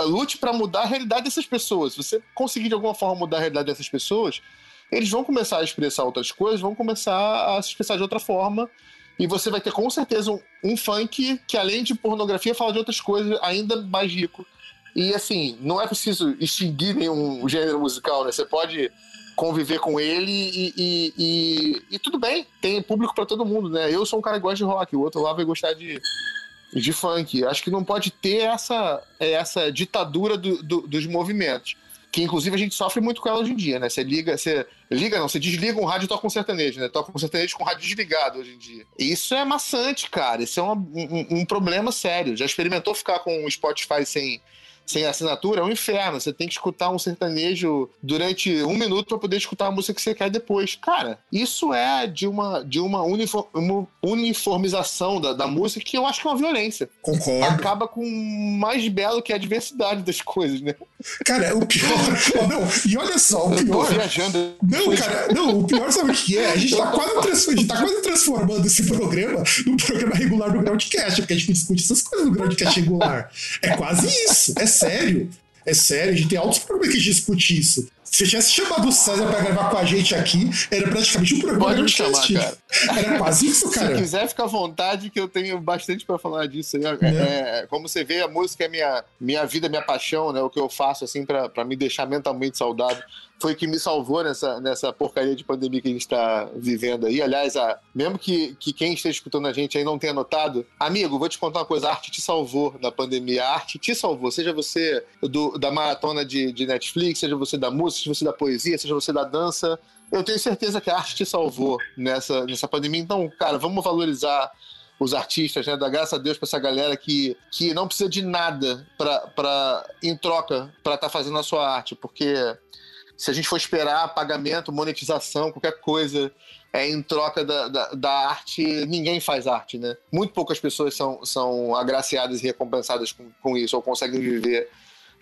Lute para mudar a realidade dessas pessoas. Se você conseguir de alguma forma mudar a realidade dessas pessoas, eles vão começar a expressar outras coisas, vão começar a se expressar de outra forma. E você vai ter com certeza um, um funk que, além de pornografia, fala de outras coisas ainda mais rico. E assim, não é preciso extinguir nenhum gênero musical, né? Você pode conviver com ele e, e, e, e tudo bem, tem público para todo mundo, né? Eu sou um cara que gosta de rock, o outro lá vai gostar de, De funk. Acho que não pode ter essa, essa ditadura do, do, dos movimentos. Que inclusive a gente sofre muito com ela hoje em dia, né? Você liga, você liga não, você desliga um rádio e toca um sertanejo, né? Toca um sertanejo com o rádio desligado hoje em dia. Isso é maçante, cara. Isso é um, um problema sério. Já experimentou ficar com o Spotify sem sem assinatura é um inferno. Você tem que escutar um sertanejo durante um minuto para poder escutar a música que você quer depois. Cara, isso é de uma, de uma, uniformização da, da música que eu acho que é uma violência. Concordo. Acaba com mais belo que a diversidade das coisas, né? Cara, o pior. não, e olha só, o pior. viajando. Não, cara, não, o pior sabe o que é? A gente tá quase, a gente tá quase transformando esse programa num programa regular do Groundcast, porque a gente discute essas coisas no Groundcast regular. É quase isso. É sério. É sério, a gente tem altos problemas que discute isso. Se tivesse chamado o César pra gravar com a gente aqui, era praticamente um programa Pode me chamar, cara. Era quase isso, cara. Se quiser, fica à vontade, que eu tenho bastante para falar disso. É, é. É, como você vê, a música é minha, minha vida, minha paixão, né? O que eu faço, assim, para me deixar mentalmente saudável foi que me salvou nessa, nessa porcaria de pandemia que a gente está vivendo aí. Aliás, a, mesmo que, que quem esteja escutando a gente aí não tenha notado, amigo, vou te contar uma coisa: a arte te salvou na pandemia. A arte te salvou. Seja você do, da maratona de, de Netflix, seja você da música, seja você da poesia, seja você da dança. Eu tenho certeza que a arte te salvou nessa, nessa pandemia. Então, cara, vamos valorizar os artistas, né? Dar graças a Deus para essa galera que, que não precisa de nada para em troca para estar tá fazendo a sua arte, porque se a gente for esperar pagamento, monetização, qualquer coisa é, em troca da, da, da, arte, ninguém faz arte, né? Muito poucas pessoas são, são agraciadas e recompensadas com, com isso, ou conseguem viver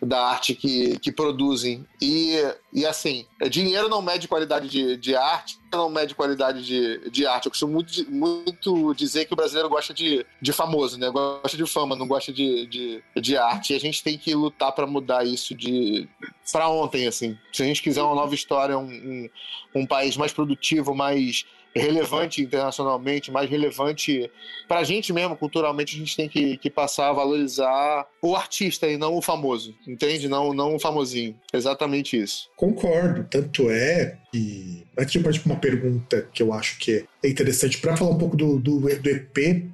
da arte que, que produzem. E, e assim, dinheiro não mede qualidade de, de arte, não mede qualidade de, de arte. Eu costumo muito, muito dizer que o brasileiro gosta de, de famoso, né? Gosta de fama, não gosta de, de, de arte. E a gente tem que lutar para mudar isso de para ontem, assim. Se a gente quiser uma nova história, um, um, um país mais produtivo, mais relevante internacionalmente, mais relevante para a gente mesmo, culturalmente, a gente tem que, que, passar a valorizar o artista e não o famoso, entende? Não, não o famosinho. Exatamente isso. Concordo. Tanto é que. Aqui eu partir uma pergunta que eu acho que é interessante para falar um pouco do, do, do EP.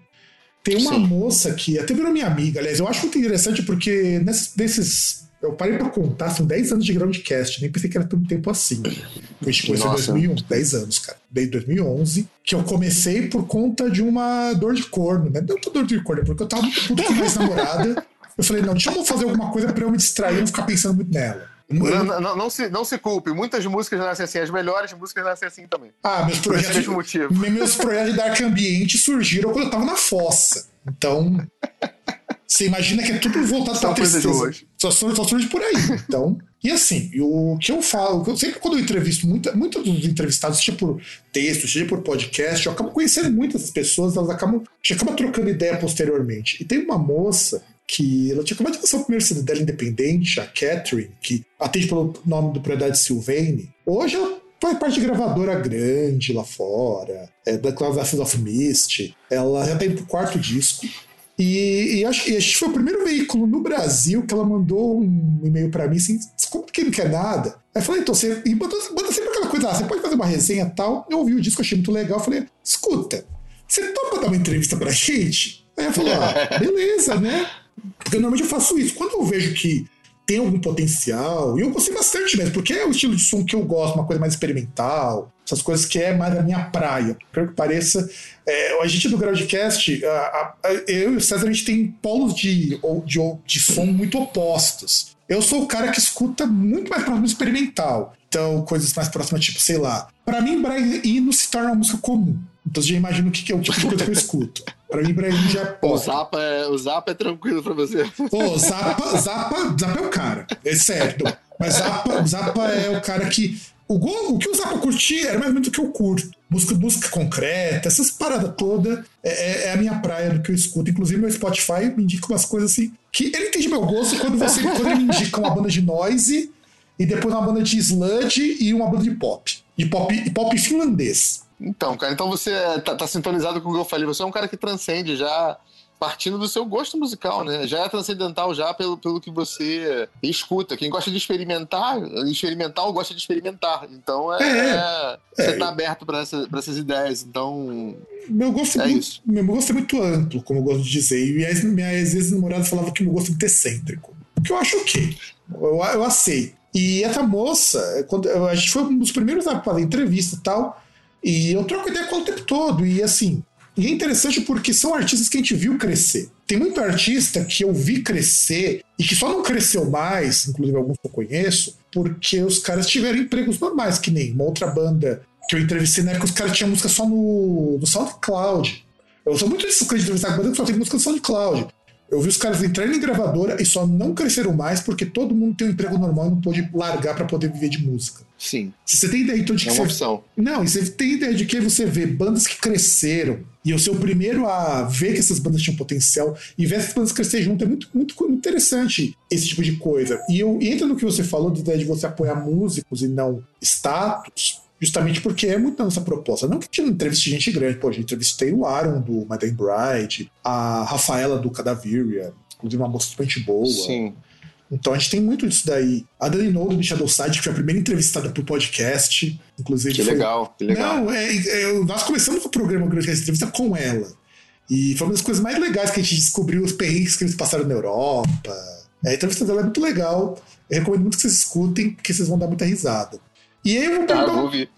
Tem uma Sim. moça que até virou minha amiga, aliás, eu acho muito interessante porque nesses, nesses eu parei pra contar, são 10 anos de Groundcast, nem pensei que era tanto tempo assim. Eu conheci em 2011, 10 anos, cara. Desde 2011, que eu comecei por conta de uma dor de corno, né? Não dor de corno, porque eu tava muito puto com mais namorada. Eu falei, não, deixa eu fazer alguma coisa pra eu me distrair e não ficar pensando muito nela. Não, não, não, se, não se culpe, muitas músicas nascem assim, as melhores músicas nascem assim também. Ah, meus projetos, meus projetos de Dark Ambiente surgiram quando eu tava na fossa. Então, você imagina que é tudo voltado para tristeza. Só, só surge por aí. Então, e assim, o que eu falo, eu sempre quando eu entrevisto, muita, muitos dos entrevistados, seja por texto, seja por podcast, eu acabo conhecendo muitas pessoas, elas acabam, a gente acaba trocando ideia posteriormente. E tem uma moça que ela tinha acabado de lançar o primeiro CD dela independente, a Catherine, que atende pelo nome do propriedade Sylvain. Hoje ela faz parte de gravadora grande lá fora, é, da Classes of Mist. Ela já tá indo pro quarto disco. E, e, acho, e acho que foi o primeiro veículo no Brasil que ela mandou um e-mail para mim assim: como que não quer nada? Aí eu falei, então, você. E bota, bota sempre aquela coisa, ah, você pode fazer uma resenha e tal. Eu ouvi o disco, achei muito legal. Falei, escuta, você topa dar uma entrevista pra gente? Aí ela falou, ah, beleza, né? Porque normalmente eu faço isso. Quando eu vejo que tem algum potencial, e eu gostei bastante mesmo, porque é o estilo de som que eu gosto, uma coisa mais experimental, essas coisas que é mais a minha praia. Quero que pareça. É, a gente do Groundcast, a, a, a, eu e o César, a gente tem polos de, de, de som muito opostos. Eu sou o cara que escuta muito mais próximo experimental. Então, coisas mais próximas, tipo, sei lá. Para mim, Brian Eno se torna uma música comum. Então já imagina o que, é o tipo de coisa que eu escuto. Pra mim, Eno já é pop. O Zapa é, o Zapa é tranquilo pra você. Ô, Zapa, Zapa, Zapa é o cara. É certo. Mas Zapa, Zapa é o cara que o, o que o Zappa curtia era mais ou menos o que eu curto. Música, música concreta, essas paradas todas é, é, é, a minha praia do que eu escuto. Inclusive, meu Spotify me indica umas coisas assim. Que ele entende meu gosto quando você quando ele me indica uma banda de noise e depois uma banda de sludge e uma banda de pop. De pop, e pop finlandês. Então, cara, então você tá, tá sintonizado com o que eu falei. Você é um cara que transcende já partindo do seu gosto musical, né? Já é transcendental já pelo, pelo que você escuta. Quem gosta de experimentar, experimental gosta de experimentar. Então é, é, é você está aberto para essa, essas ideias. Então meu gosto é, é muito, meu gosto é muito amplo, como eu gosto de dizer. E minhas, minhas ex-namoradas falavam que meu gosto é muito excêntrico. O que eu acho ok. Eu, eu aceito. E essa moça, quando, a gente foi um dos primeiros a fazer entrevista e tal. E eu troco ideia com ela o tempo todo. E assim, e é interessante porque são artistas que a gente viu crescer. Tem muito artista que eu vi crescer e que só não cresceu mais, inclusive alguns que eu conheço, porque os caras tiveram empregos normais, que nem uma outra banda que eu entrevistei na época, os caras tinham música só no, no SoundCloud. Eu sou muito disso que entrevistar banda que só tem música no SoundCloud. Eu vi os caras entrarem em gravadora e só não cresceram mais porque todo mundo tem um emprego normal e não pôde largar para poder viver de música. Sim. Se você tem ideia então de que é uma você... opção. Não, e você tem ideia de que você vê bandas que cresceram e eu ser o primeiro a ver que essas bandas tinham potencial e ver essas bandas crescer junto é muito, muito, muito interessante esse tipo de coisa. E eu e entra no que você falou da ideia de você apoiar músicos e não status justamente porque é muito nossa proposta. Não que a gente não entreviste gente grande, pô, a gente entrevistei o Aaron do Madame Bride, a Rafaela do Cadaveria, inclusive uma moça super boa. Sim. Então a gente tem muito disso daí. A Dani do Shadowside, que foi a primeira entrevistada pro podcast, inclusive. Que foi... legal, que legal. Não, é, é, nós começamos o programa Grande Entrevista com ela. E foi uma das coisas mais legais que a gente descobriu os perrengues que eles passaram na Europa. É, a entrevista dela é muito legal. Eu recomendo muito que vocês escutem, porque vocês vão dar muita risada. E aí eu vou perguntar. Vou ouvir.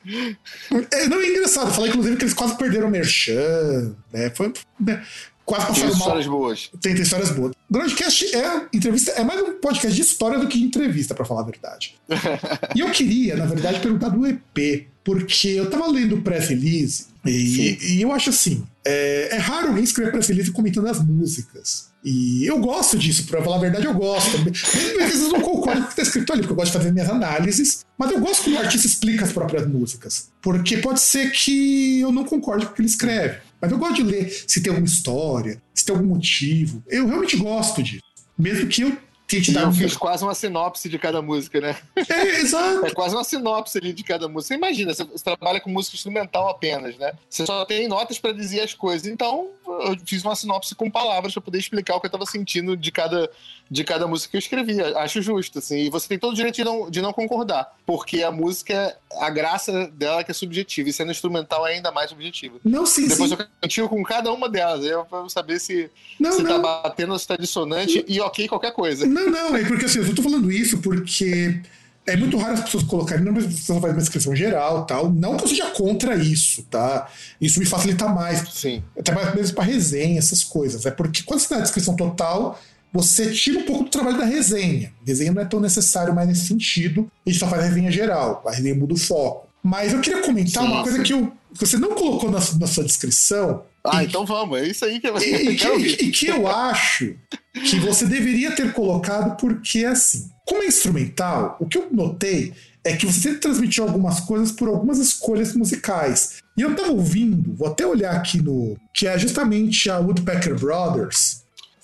É, não, é engraçado. Falar, inclusive, que eles quase perderam o Merchan. Né? Foi. Né? Quase tem mal. histórias boas. Tem, tem histórias boas. O Grandcast é entrevista, é mais um podcast de história do que entrevista, para falar a verdade. e eu queria, na verdade, perguntar do EP, porque eu tava lendo o pré-release e, e, eu acho assim: é, é raro alguém escrever pré-release comentando as músicas. E eu gosto disso, pra falar a verdade, eu gosto. Mesmo às vezes eu não concordo com o que tá escrito ali, porque eu gosto de fazer minhas análises, mas eu gosto quando o artista explica as próprias músicas. Porque pode ser que eu não concorde com o que ele escreve. Mas eu gosto de ler se tem alguma história, se tem algum motivo. Eu realmente gosto disso. Mesmo que eu te dar. Eu fiz quase uma sinopse de cada música, né? É, exato. É quase uma sinopse ali de cada música. Você imagina, você, você trabalha com música instrumental apenas, né? Você só tem notas para dizer as coisas. Então, eu fiz uma sinopse com palavras para poder explicar o que eu estava sentindo de cada, de cada música que eu escrevia. Acho justo, assim. E você tem todo o direito de não, de não concordar, porque a música, a graça dela que é subjetiva, e sendo instrumental é ainda mais subjetiva. Não, sim, Depois sim. eu cantigo com cada uma delas, eu para saber se, não, se tá não. tá batendo, se tá dissonante, não. e ok qualquer coisa. Não, não, é porque assim, eu tô falando isso porque é muito raro as pessoas colocarem, não precisa fazer uma descrição geral tal. Não que eu seja contra isso, tá? Isso me facilita mais. Sim. Até mais mesmo para resenha, essas coisas. É porque quando você dá a descrição total, você tira um pouco do trabalho da resenha. A resenha não é tão necessário mais nesse sentido. A gente só faz a resenha geral. A resenha muda o foco. Mas eu queria comentar sim, uma coisa que, eu, que você não colocou na, na sua descrição. Ah, e, então vamos, é isso aí que eu e, e, que, e que eu acho que você deveria ter colocado, porque assim, como é instrumental, o que eu notei é que você sempre transmitiu algumas coisas por algumas escolhas musicais. E eu tava ouvindo, vou até olhar aqui no. que é justamente a Woodpecker Brothers.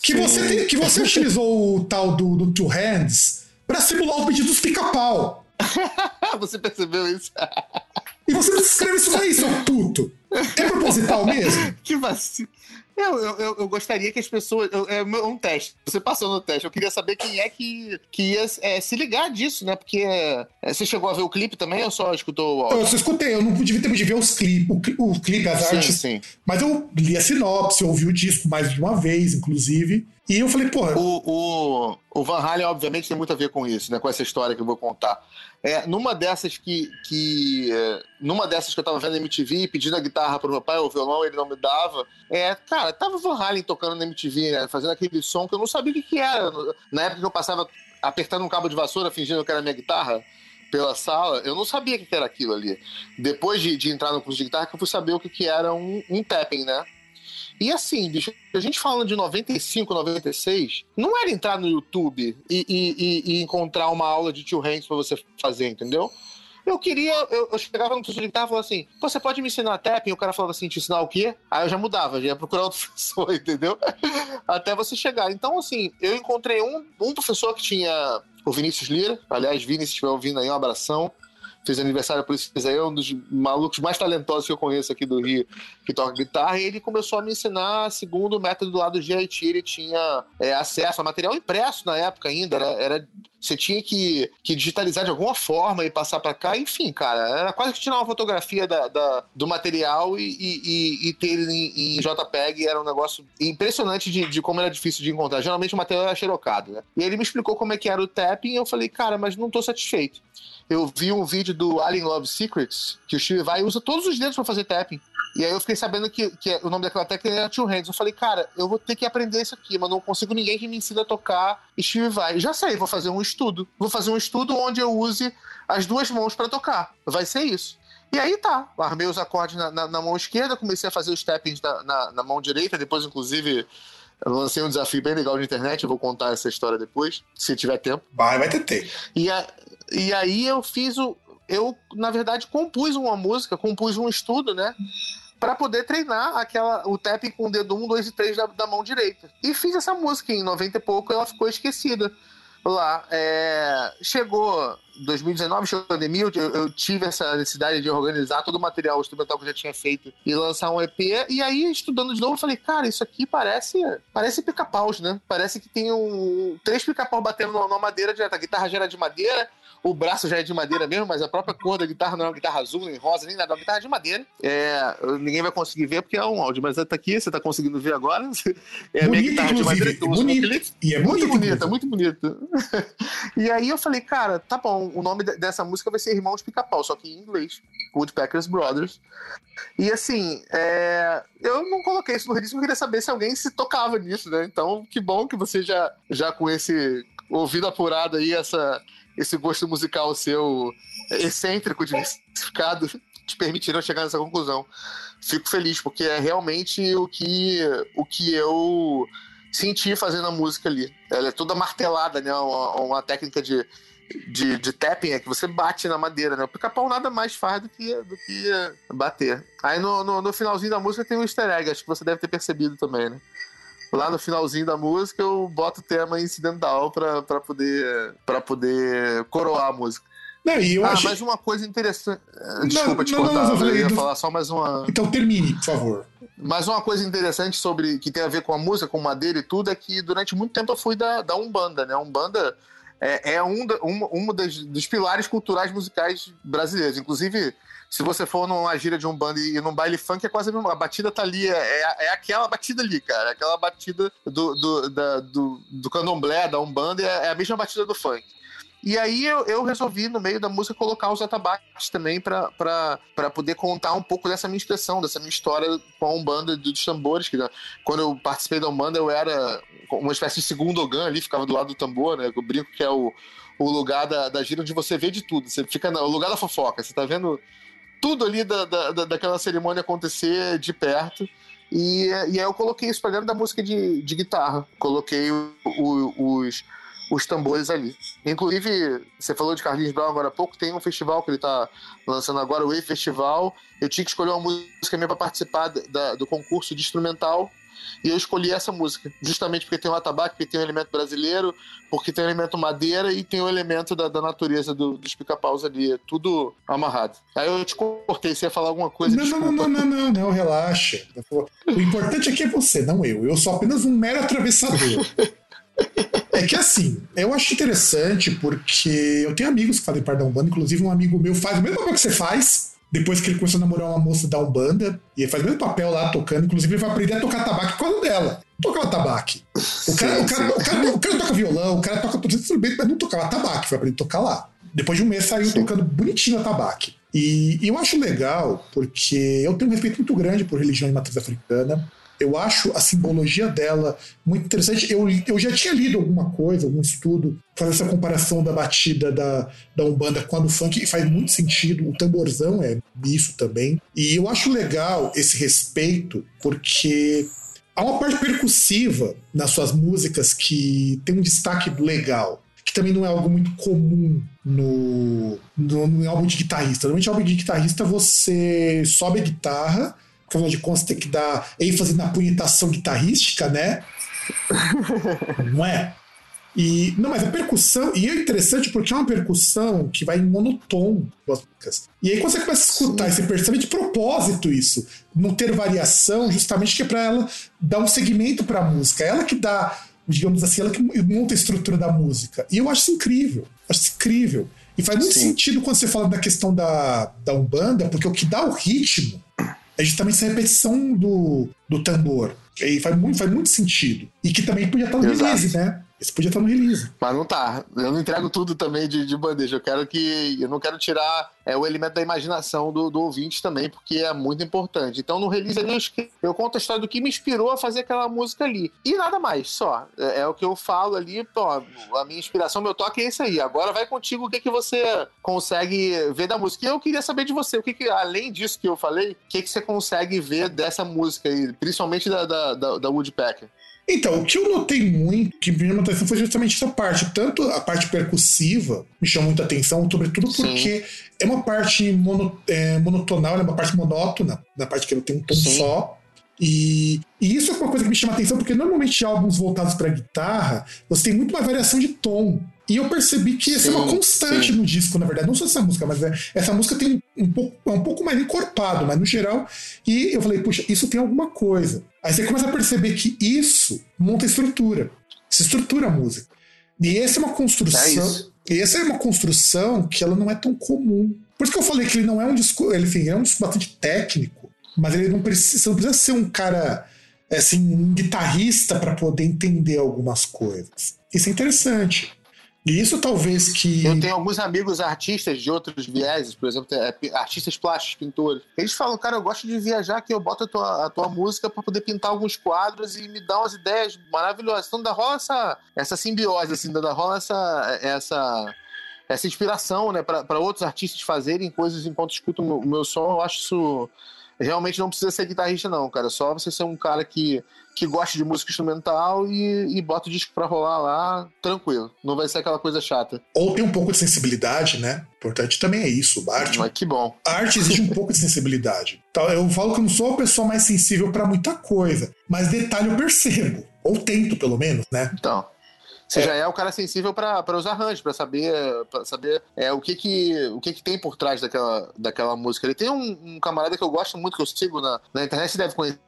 Que você, tem, que você utilizou o tal do, do Two Hands para simular o pedido dos pica-pau. você percebeu isso? e você escreve isso aí, seu puto. É proposital mesmo? que vacilo. Eu, eu, eu, gostaria que as pessoas. Eu, é um teste. Você passou no teste. Eu queria saber quem é que, que ia é, se ligar disso, né? Porque é, você chegou a ver o clipe também ou só escutou o áudio? Eu só escutei. Eu não pude tempo de ver os clipes, o, o clipe, as sim, artes. Sim. Mas eu li a sinopse, ouvi o disco mais de uma vez, inclusive. E eu falei, porra. O, o, o Van Halen, obviamente, tem muito a ver com isso, né? Com essa história que eu vou contar. É, numa dessas que. que é, numa dessas que eu tava vendo MTV, pedindo a guitarra pro meu pai, o violão, ele não me dava. É, cara, tava o Van Halen tocando na MTV, né, fazendo aquele som que eu não sabia o que, que era. Na época que eu passava apertando um cabo de vassoura, fingindo que era minha guitarra pela sala, eu não sabia o que, que era aquilo ali. Depois de, de, entrar no curso de guitarra, que eu fui saber o que, que era um, um tapping, né? E assim, a gente falando de 95, 96, não era entrar no YouTube e, e, e encontrar uma aula de tio Hanks pra você fazer, entendeu? Eu queria, eu, eu chegava no professor de guitarra e falava assim: você pode me ensinar tapping? O cara falava assim: te ensinar o quê? Aí eu já mudava, já ia procurar outro professor, entendeu? Até você chegar. Então, assim, eu encontrei um, um professor que tinha o Vinícius Lira, aliás, Vinícius, se estiver ouvindo aí, um abração fez aniversário por isso aí, é um dos malucos mais talentosos que eu conheço aqui do Rio, que toca guitarra, e ele começou a me ensinar, segundo o método do lado de Haiti, ele tinha é, acesso a material impresso na época ainda, era, era você tinha que, que digitalizar de alguma forma e passar para cá, enfim, cara, era quase que tirar uma fotografia da, da do material e, e, e, ter ele em, em, JPEG, era um negócio impressionante de, de, como era difícil de encontrar. Geralmente o material era xerocado, né? E ele me explicou como é que era o tapping e eu falei, cara, mas não tô satisfeito. Eu vi um vídeo do Alien Love Secrets, que o Steve Vai usa todos os dedos para fazer tapping. E aí eu fiquei sabendo que, que o nome daquela técnica era Two Hands. Eu falei, cara, eu vou ter que aprender isso aqui, mas não consigo ninguém que me ensine a tocar Steve Vai. Já sei, vou fazer um estudo. Vou fazer um estudo onde eu use as duas mãos para tocar. Vai ser isso. E aí tá, armei os acordes na, na, na mão esquerda, comecei a fazer os tappings na, na, na mão direita, depois, inclusive, eu lancei um desafio bem legal na internet, eu vou contar essa história depois, se tiver tempo. Vai, vai ter tempo. E, a, e aí eu fiz o. Eu, na verdade, compus uma música, compus um estudo, né? para poder treinar aquela, o tap com o dedo 1, 2 e 3 da, da mão direita. E fiz essa música em 90 e pouco, ela ficou esquecida lá. É, chegou 2019, chegou a pandemia, eu, eu, tive essa necessidade de organizar todo o material instrumental que eu já tinha feito e lançar um EP. E aí, estudando de novo, falei, cara, isso aqui parece parece pica-paus, né? Parece que tem um, três pica-paus batendo na madeira direta. A guitarra já era de madeira, o braço já é de madeira mesmo, mas a própria cor da guitarra não é uma guitarra azul, nem rosa, nem nada, é uma guitarra de madeira. É, ninguém vai conseguir ver porque é um áudio, mas tá aqui, você tá conseguindo ver agora. É a minha guitarra de madeira que eu uso bonito. E é muito bonita, muito bonita. e aí eu falei, cara, tá bom, o nome dessa música vai ser Irmãos Pica-Pau, só que em inglês. Woodpeckers Brothers. E assim, é... eu não coloquei isso no ritmo, eu queria saber se alguém se tocava nisso, né? Então, que bom que você já, já com esse ouvido apurado aí, essa, esse gosto musical seu excêntrico, diversificado, te permitiram chegar nessa conclusão. Fico feliz, porque é realmente o que, o que eu senti fazendo a música ali. Ela é toda martelada, né? Uma, uma técnica de, de, de tapping é que você bate na madeira, né? O pica-pau nada mais faz do que, do que bater. Aí no, no, no, finalzinho da música tem um easter egg, acho que você deve ter percebido também, né? Lá no finalzinho da música eu boto o tema incidental pra, pra, poder, pra poder coroar a música. Não, e eu ah, achei... mas uma coisa interessante. Desculpa não, te não, cortar, não, não, eu ia do... falar só mais uma. Então termine, por favor. Mas uma coisa interessante sobre que tem a ver com a música, com madeira e tudo, é que durante muito tempo eu fui da, da Umbanda, né? Umbanda é, é um, um, um dos pilares culturais musicais brasileiros. Inclusive, se você for numa gira de um banda e num baile funk, é quase a mesma. A batida tá ali, é, é aquela batida ali, cara. Aquela batida do, do, da, do, do candomblé, da Umbanda, é, é a mesma batida do funk. E aí eu, eu, resolvi, no meio da música, colocar os atabaques também para poder contar um pouco dessa minha expressão, dessa minha história com a Umbanda dos tambores. Que, quando eu participei da Umbanda, eu era uma espécie de segundo ogan ali, ficava do lado do tambor, né? Eu brinco que é o, o lugar da, da gira onde você vê de tudo. Você fica no lugar da fofoca, você tá vendo tudo ali da, da, daquela cerimônia acontecer de perto. E, e aí eu coloquei isso pra dentro da música de, de guitarra. Coloquei o, o, os os tambores ali. Inclusive, você falou de Carlinhos Brown agora há pouco, tem um festival que ele está lançando agora, o E-Festival. Eu tinha que escolher uma música minha para participar da, do concurso de instrumental. E eu escolhi essa música, justamente porque tem o atabaque, porque tem o um elemento brasileiro, porque tem o elemento madeira e tem o um elemento da, da natureza do, dos pica-paus ali, é tudo amarrado. Aí eu te cortei, você ia falar alguma coisa, não, desculpa. Não, não, não, não, não, relaxa. O importante aqui é você, não eu. Eu sou apenas um mero atravessador. É que assim, eu acho interessante porque eu tenho amigos que fazem parte da Umbanda, inclusive um amigo meu faz o mesmo papel que você faz, depois que ele começou a namorar uma moça da Umbanda, e ele faz o mesmo papel lá tocando, inclusive ele vai aprender a tocar tabaco por causa dela. Tocava tabaco. O cara, sim, o, cara, sim. O, cara, o cara toca violão, o cara toca todos os instrumentos, mas não tocava tabaco, foi aprender a tocar lá. Depois de um mês saiu sim. tocando bonitinho a tabaco. E, e eu acho legal, porque eu tenho um respeito muito grande por religião de matriz africana. Eu acho a simbologia dela muito interessante. Eu, eu já tinha lido alguma coisa, algum estudo, fazendo essa comparação da batida da, da Umbanda com a do funk, e faz muito sentido. O tamborzão é isso também. E eu acho legal esse respeito, porque há uma parte percussiva nas suas músicas que tem um destaque legal que também não é algo muito comum no, no, no álbum de guitarrista. Normalmente, no álbum de guitarrista, você sobe a guitarra afinal de contas tem que dar ênfase na punhetação guitarrística, né? Não é? E, não, mas a percussão, e é interessante porque é uma percussão que vai em monotom das músicas. E aí quando você começa a escutar, Sim. você percebe de propósito isso, não ter variação, justamente que é para ela dar um segmento para a música. É ela que dá, digamos assim, ela que monta a estrutura da música. E eu acho isso incrível. Acho isso incrível. E faz muito Sim. sentido quando você fala da questão da, da Umbanda, porque o que dá o ritmo é justamente essa repetição do, do tambor. E faz muito, faz muito sentido. E que também podia estar no Exato. release, né? Esse podia estar no release. Mas não tá. Eu não entrego tudo também de, de bandeja. Eu quero que. Eu não quero tirar é, o elemento da imaginação do, do ouvinte também, porque é muito importante. Então, no release ali, eu, eu conto a história do que me inspirou a fazer aquela música ali. E nada mais, só. É, é o que eu falo ali, pô, a minha inspiração, meu toque é esse aí. Agora vai contigo o que, que você consegue ver da música. E eu queria saber de você, o que, que além disso que eu falei, o que, que você consegue ver dessa música aí, principalmente da, da, da, da Woodpecker? Então, o que eu notei muito, que me chamou atenção, foi justamente essa parte. Tanto a parte percussiva me chamou muita atenção, sobretudo porque Sim. é uma parte mono, é, monotonal, é uma parte monótona, na parte que ele tem um tom Sim. só. E, e, isso é uma coisa que me chama atenção, porque normalmente álbuns voltados para guitarra, você tem muito mais variação de tom. E eu percebi que essa é uma constante sim. no disco, na verdade. Não só essa música, mas é, essa música tem um pouco, é um pouco mais encorpado, mas no geral. E eu falei, puxa, isso tem alguma coisa. Aí você começa a perceber que isso monta estrutura. Se estrutura a música. E essa é uma construção. É e essa é uma construção que ela não é tão comum. Por isso que eu falei que ele não é um disco. Ele, enfim, é um disco bastante técnico, mas ele não precisa, você não precisa ser um cara assim, um guitarrista para poder entender algumas coisas. Isso é interessante. E isso talvez que. Eu tenho alguns amigos artistas de outros vieses, por exemplo, é, artistas plásticos, pintores. Eles falam, cara, eu gosto de viajar que eu boto a tua, a tua música para poder pintar alguns quadros e me dar umas ideias maravilhosas. Então, ainda rola essa, essa simbiose, assim, ainda rola essa. essa essa inspiração, né, para outros artistas fazerem coisas enquanto escutam o meu, meu som, eu acho isso realmente não precisa ser guitarrista, não, cara. Só você ser um cara que, que gosta de música instrumental e, e bota o disco pra rolar lá, tranquilo. Não vai ser aquela coisa chata. Ou tem um pouco de sensibilidade, né? Importante também é isso, arte. Mas que bom. A arte exige um pouco de sensibilidade. Eu falo que eu não sou a pessoa mais sensível para muita coisa, mas detalhe eu percebo. Ou tento, pelo menos, né? Então. Você é. já é o cara sensível para os arranjos, para saber, pra saber é, o, que, que, o que, que tem por trás daquela, daquela música. Ele tem um, um camarada que eu gosto muito, que eu sigo na, na internet, você deve conhecer,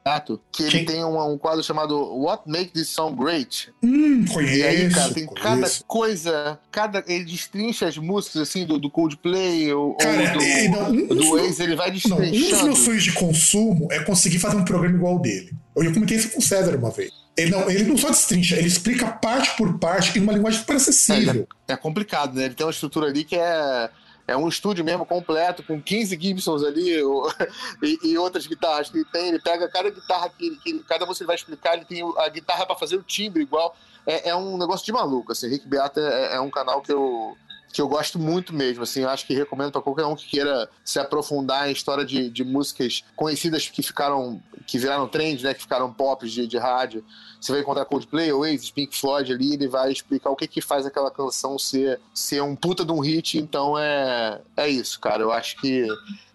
que ele tem um, um, quadro chamado What Makes This Song Great. Hum, conheço. E aí, cara, tem conheço. cada coisa, cada, ele destrincha as músicas, assim, do, do Coldplay ou, cara, ou do, é, não, um, do Waze, ele vai destrinchando. Não, um dos meus sonhos de consumo é conseguir fazer um programa igual ao dele. Eu comentei isso com o César uma vez. Ele não, ele não só destrincha, ele explica parte por parte em uma linguagem super acessível. É, é, complicado, né? Ele tem uma estrutura ali que é, é um estúdio mesmo completo, com 15 Gibsons ali e, e, outras guitarras que ele tem. Ele pega cada guitarra que, que cada música ele vai explicar, ele tem a guitarra para fazer o timbre igual. É, é, um negócio de maluco. Assim. Rick Beata é, é um canal que eu, que eu gosto muito mesmo, assim, eu acho que recomendo para qualquer um que queira se aprofundar em história de, de músicas conhecidas que ficaram, que viraram trend, né, que ficaram pop de, de rádio. Você vai encontrar Coldplay, Oasis, Pink Floyd ali, ele vai explicar o que que faz aquela canção ser, ser um puta de um hit, então é, é isso, cara, eu acho que,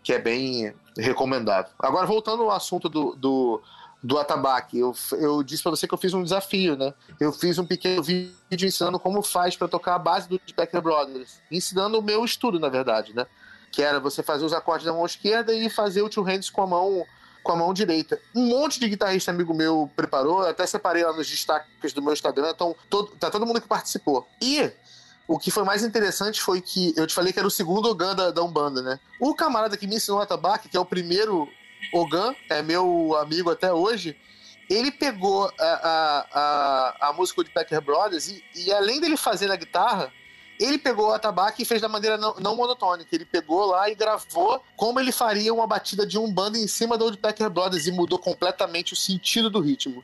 que é bem recomendável. Agora, voltando ao assunto do, do do Atabaque. Eu, eu disse para você que eu fiz um desafio, né? Eu fiz um pequeno vídeo ensinando como faz para tocar a base do Becker Brothers, ensinando o meu estudo, na verdade, né? Que era você fazer os acordes da mão esquerda e fazer o two hands com a mão com a mão direita. Um monte de guitarrista amigo meu preparou, até separei lá nos destaques do meu Instagram, então todo, tá todo mundo que participou. E o que foi mais interessante foi que eu te falei que era o segundo Ogan da, da Umbanda, né? O camarada que me ensinou atabaque, que é o primeiro Ogan, é meu amigo até hoje, ele pegou a, a, a, a música de Packer Brothers e, e, além dele fazer na guitarra, ele pegou o atabaque e fez da maneira não, não, monotônica. Ele pegou lá e gravou como ele faria uma batida de um bando em cima do Packer Brothers e mudou completamente o sentido do ritmo.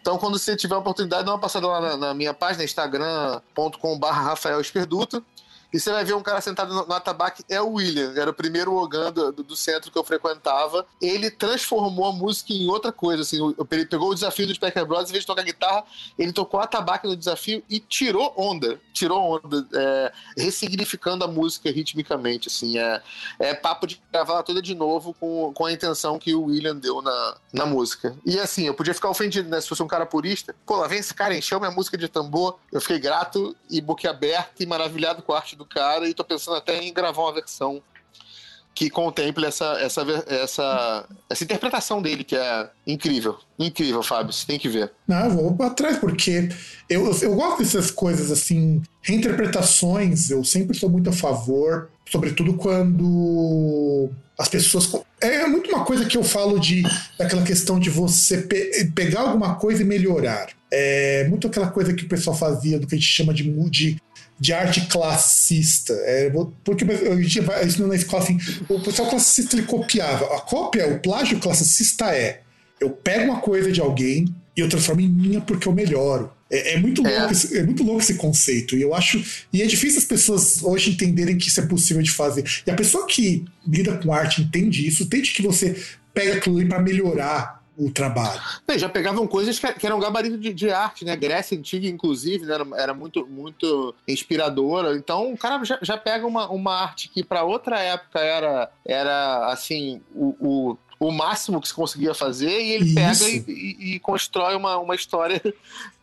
Então, quando você tiver a oportunidade, dá uma passada lá na, na minha página, instagram.com.br Rafael Esperduto, e você vai ver um cara sentado no, no atabaque, é o William, era o primeiro Ogan do, do, centro que eu frequentava. Ele transformou a música em outra coisa, assim, ele pegou o desafio do Specker Brothers, em vez de tocar guitarra, ele tocou atabaque no desafio e tirou onda, tirou onda, é, ressignificando a música ritmicamente, assim, é, é papo de gravar toda de novo com, com a intenção que o William deu na, na música. E assim, eu podia ficar ofendido, né, se fosse um cara purista, pô, lá vem esse cara, encheu minha música de tambor, eu fiquei grato e boquiaberto e maravilhado com a arte do cara e tô pensando até em gravar uma versão que contemple essa, essa, essa, essa interpretação dele, que é incrível. Incrível, Fábio. Você tem que ver. Não, eu vou atrás, porque eu, eu, gosto dessas coisas assim, reinterpretações, eu sempre sou muito a favor, sobretudo quando as pessoas. É muito uma coisa que eu falo de daquela questão de você pe pegar alguma coisa e melhorar. É muito aquela coisa que o pessoal fazia do que a gente chama de, de de arte classista. É, porque a gente vai na escola assim, o pessoal classicista ele copiava. A cópia, o plágio classicista é eu pego uma coisa de alguém e eu transformo em minha porque eu melhoro. É, é muito louco, é. Esse, é muito louco esse conceito. E eu acho. E é difícil as pessoas hoje entenderem que isso é possível de fazer. E a pessoa que lida com arte entende isso, entende que você pega aquilo ali para melhorar o trabalho. já pegavam coisas que, que eram gabarito de, de, arte, né? Grécia Antiga, inclusive, né? era, era, muito, muito inspiradora. Então, o cara já, já pega uma, uma arte que para outra época era, era assim, o, o o máximo que se conseguia fazer e ele Isso. pega e, e, e, constrói uma, uma história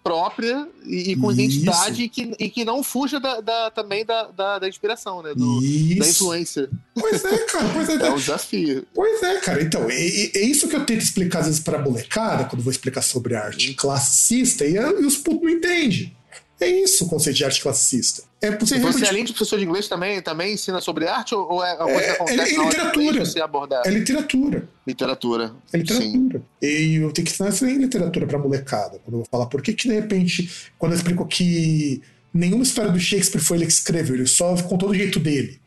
própria e, e com Isso. identidade e que, e que não fuja da, da também da, da, da, inspiração, né? Do, da influência. Pois é, cara. Pois é, é um desafio. Pois é, cara. Então, é, é isso que eu tento explicar às vezes pra molecada, quando vou explicar sobre arte classicista, e, e os putos não entendem. É isso o conceito de arte classicista. É você, você além de professor de inglês, também, também ensina sobre arte ou é uma coisa que acontece é, é literatura. você abordar? É literatura. Literatura. É literatura. Sim. E eu tenho que ensinar isso em literatura pra molecada. Quando eu vou falar por que, que de repente, quando eu explico que nenhuma história do Shakespeare foi ele que escreveu, ele só contou do jeito dele.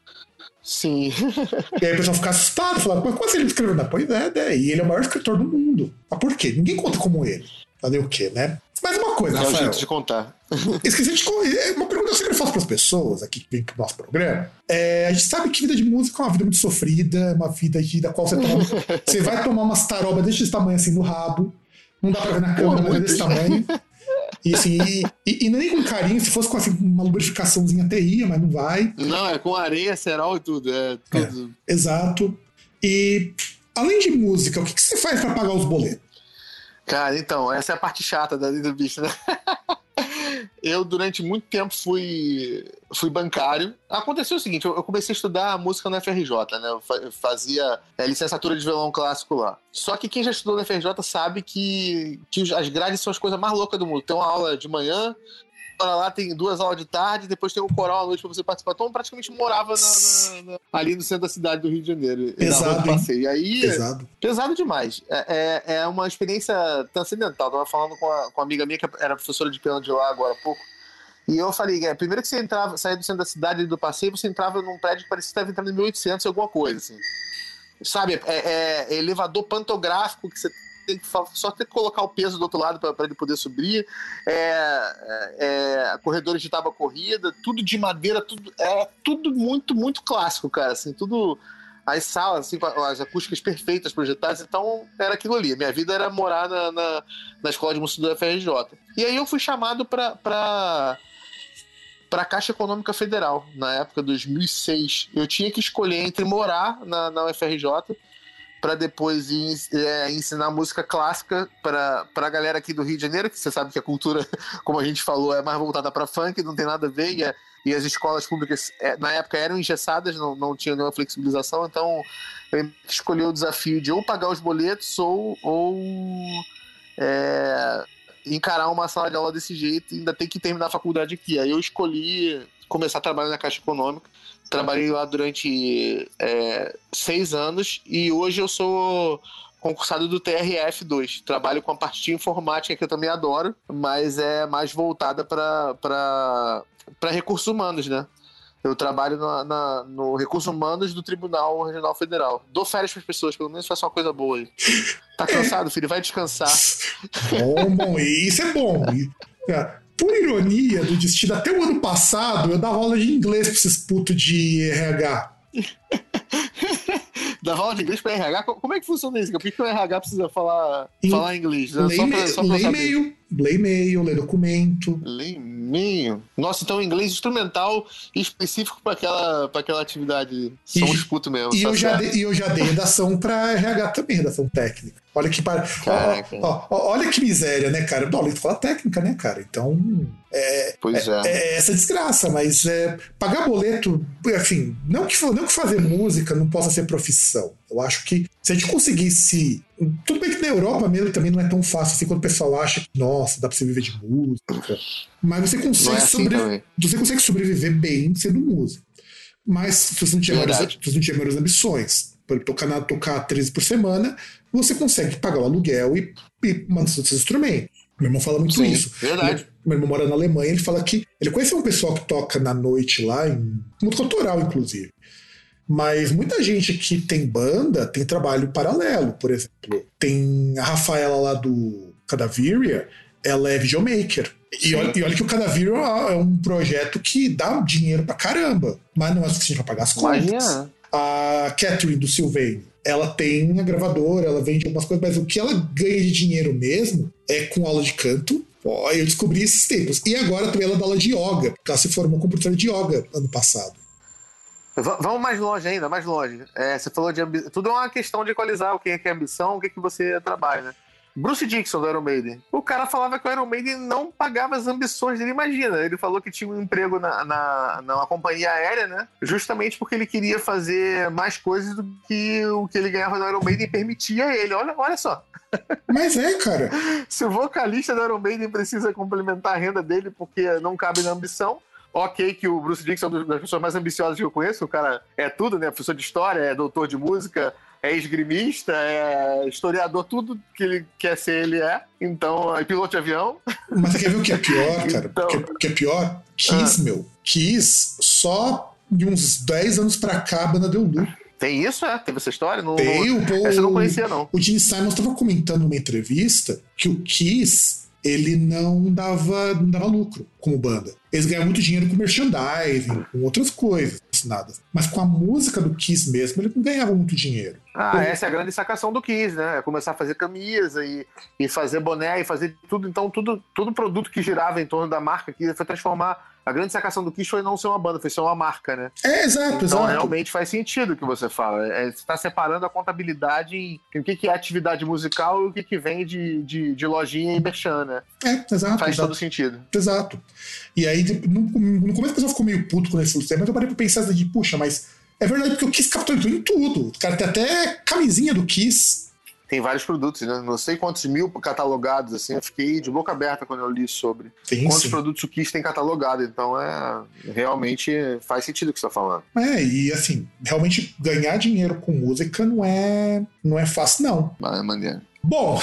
Sim. e aí o pessoal fica assustado, falando, mas assim ele escreveu? Não, pois é, é, e ele é o maior escritor do mundo. Mas por quê? Ninguém conta como ele. Fazer o quê, né? Mas uma coisa, é Rafael. É o jeito de contar. Esqueci de. É uma pergunta que para as pessoas aqui que vem pro nosso programa. É, a gente sabe que vida de música é uma vida muito sofrida, uma vida de, da qual você toma. você vai tomar umas tarobas desse tamanho assim no rabo. Não dá pra ver na câmera, mas é desse tamanho. E assim, e, e, e, nem com carinho, se fosse com assim, uma lubrificaçãozinha até ia, mas não vai. Não, é com areia, cerol e tudo. É, tudo. É, exato. E além de música, o que, que você faz para pagar os boletos? Cara, então, essa é a parte chata da vida do bicho, né? eu, durante muito tempo, fui, fui bancário. Aconteceu o seguinte: eu comecei a estudar música na FRJ, né? Eu fazia é, licenciatura de violão clássico lá. Só que quem já estudou na FRJ sabe que, que as grades são as coisas mais loucas do mundo. Tem uma aula de manhã, lá tem duas aulas de tarde, depois tem o um coral à noite pra você participar. Então, praticamente morava na, na, na, ali no centro da cidade do Rio de Janeiro. Pesado, passeio. E aí, pesado. pesado demais. É, é, é, uma experiência transcendental. Eu tava falando com, a, com uma amiga minha que era professora de piano de lá agora há pouco. E eu falei, é, primeiro que você entrava, saía do centro da cidade do passeio, você entrava num prédio que parecia que estava entrando em 1800 alguma coisa, assim. Sabe, é, é elevador pantográfico que você tem que só ter que colocar o peso do outro lado para ele poder subir. É, é, é corredores de tábua corrida, tudo de madeira, tudo é tudo muito muito clássico, cara. Assim, tudo as salas, assim, as acústicas perfeitas projetadas, então era aquilo ali. Minha vida era morar na, na, na escola de música do FRJ. E aí eu fui chamado para para a Caixa Econômica Federal, na época de 2006. Eu tinha que escolher entre morar na, na UFRJ para depois ir, é, ensinar música clássica para a galera aqui do Rio de Janeiro, que você sabe que a cultura, como a gente falou, é mais voltada para funk, não tem nada a ver, e, é, e as escolas públicas é, na época eram engessadas, não, não tinham nenhuma flexibilização, então eu escolhi o desafio de ou pagar os boletos ou, ou é, encarar uma sala de aula desse jeito e ainda tem que terminar a faculdade aqui. Aí eu escolhi começar a trabalhar na Caixa Econômica Trabalhei lá durante é, seis anos e hoje eu sou concursado do TRF2. Trabalho com a parte de informática que eu também adoro, mas é mais voltada para recursos humanos, né? Eu trabalho na, na, no Recursos Humanos do Tribunal Regional Federal. Dou férias para as pessoas, pelo menos faça uma coisa boa aí. Tá cansado, filho? Vai descansar. Bom, bom. Isso é bom. por ironia do destino, até o ano passado eu dava aula de inglês pra esses putos de RH. Dava aula de inglês para RH? Como é que funciona isso? Por que o RH precisa falar, em, falar inglês? Lê, só pra, só pra lê e-mail, lê e-mail, lê documento. Lê e-mail? Nossa, então inglês instrumental específico para aquela, aquela atividade. São um escuto mesmo. E eu, já dei, e eu já dei redação para RH também, redação técnica. Olha que, par... ó, ó, olha que miséria, né, cara? Não, escola técnica, né, cara? Então, é, pois é, é. é essa desgraça, mas é, pagar boleto, enfim, não que, não que fazer música não possa ser profissão. Eu acho que se a gente conseguisse. Tudo bem que na Europa mesmo também não é tão fácil assim quando o pessoal acha que, nossa, dá pra você viver de música. Mas você consegue, é assim sobre... você consegue sobreviver bem sendo músico. Mas se você não tiver, maiores, se você não tiver maiores ambições, para tocar, tocar 13 por semana, você consegue pagar o aluguel e, e manter seus instrumentos. Meu irmão fala muito Sim, isso. Verdade. Meu irmão mora na Alemanha, ele fala que ele conhece um pessoal que toca na noite lá, em música autoral, inclusive. Mas muita gente que tem banda tem trabalho paralelo, por exemplo. Tem a Rafaela lá do Cadaveria, ela é videomaker. E olha, e olha, que o Cadaveria é um projeto que dá dinheiro pra caramba, mas não é suficiente pra pagar as contas. Imagina. A Catherine do Sylvain, ela tem a gravadora, ela vende algumas coisas, mas o que ela ganha de dinheiro mesmo é com aula de canto. Ó, eu descobri esses tempos. E agora também ela dá aula de yoga, porque ela se formou como professora de yoga ano passado. Vamos mais longe ainda, mais longe. É, você falou de ambição. Tudo é uma questão de equalizar o que é, ambição, o que, é que você trabalha, né? Bruce Dixon do Iron Maiden. O cara falava que o Iron Maiden não pagava as ambições dele. Imagina, ele falou que tinha um emprego na, na, na companhia aérea, né? Justamente porque ele queria fazer mais coisas do que o que ele ganhava no Iron Maiden permitia a ele. Olha, olha só. Mas é, cara. Se o vocalista do Iron Maiden precisa complementar a renda dele porque não cabe na ambição, ok que o Bruce Dixon é uma das pessoas mais ambiciosas que eu conheço, o cara é tudo, né? Professor de história, é doutor de música, é esgrimista, é historiador, tudo que ele quer ser, ele é. Então, é piloto de avião. Mas você quer ver o que é pior, cara? Então... O que é pior? Kiss, ah. meu. Kiss, só de uns 10 anos pra cá a banda deu lucro. Tem isso, é? Teve essa história? Não, Tem, não, o, essa eu não conhecia, não. O Gene Simons estava comentando numa entrevista que o Kiss ele não dava, não dava lucro como banda. Eles ganhavam muito dinheiro com merchandising, com outras coisas assinadas. Mas com a música do Kiss mesmo, ele não ganhava muito dinheiro. Ah, essa é a grande sacação do Kiss, né? É começar a fazer camisa e, e fazer boné e fazer tudo. Então, tudo, todo produto que girava em torno da marca que foi transformar a grande sacação do Kiss foi não ser uma banda, foi ser uma marca, né? É, exato, então, exato. realmente faz sentido o que você fala. É, você está separando a contabilidade em o que, que é atividade musical e o que, que vem de, de, de lojinha e merchan, né? É, exato. Faz exato. todo sentido. Exato. E aí, no, no começo o pessoal ficou meio puto com esse tema, mas eu parei pra pensar de, puxa, mas é verdade porque o Kiss capturou em tudo. O cara tem até camisinha do Kiss tem vários produtos, né? não sei quantos mil catalogados, assim, eu fiquei de boca aberta quando eu li sobre Tem, quantos sim. produtos o Kiss tem catalogado, então é realmente faz sentido o que você está falando. É, e assim, realmente ganhar dinheiro com música não é, não é fácil, não. É maneiro. Bom,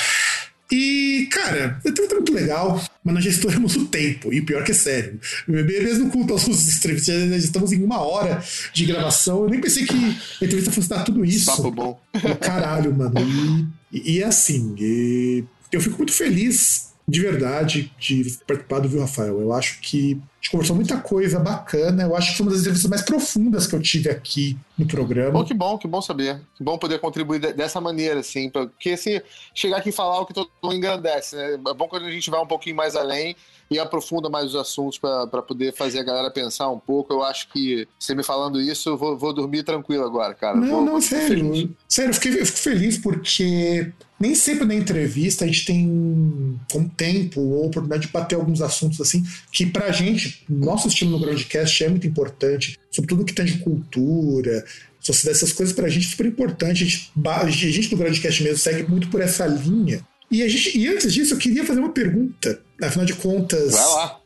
e, cara, é tudo muito legal, mas nós já estouramos o tempo, e pior que é sério. Mesmo com todos os entrevistas, já estamos em uma hora de gravação. Eu nem pensei que a entrevista fosse dar tudo isso. Papo bom. Caralho, mano. E, e, e assim, e eu fico muito feliz de verdade de participar do Viu Rafael. Eu acho que a gente conversou muita coisa bacana. Eu acho que foi uma das entrevistas mais profundas que eu tive aqui no programa. Bom, que bom, que bom saber. Que bom poder contribuir dessa maneira, assim. Porque se chegar aqui e falar o que todo mundo engrandece, né? É bom quando a gente vai um pouquinho mais além e aprofunda mais os assuntos para poder fazer a galera pensar um pouco. Eu acho que você me falando isso, eu vou, vou dormir tranquilo agora, cara. Não, vou, não, vou sério. Sério, eu, fiquei, eu fico feliz porque nem sempre na entrevista a gente tem um tempo ou oportunidade de bater alguns assuntos assim que pra gente, nosso estilo no Groundcast é muito importante, sobretudo que tem de cultura, sociedade, essas coisas pra gente é super importante. A gente, a gente no Groundcast mesmo segue muito por essa linha. E, a gente, e antes disso, eu queria fazer uma pergunta. Afinal de contas,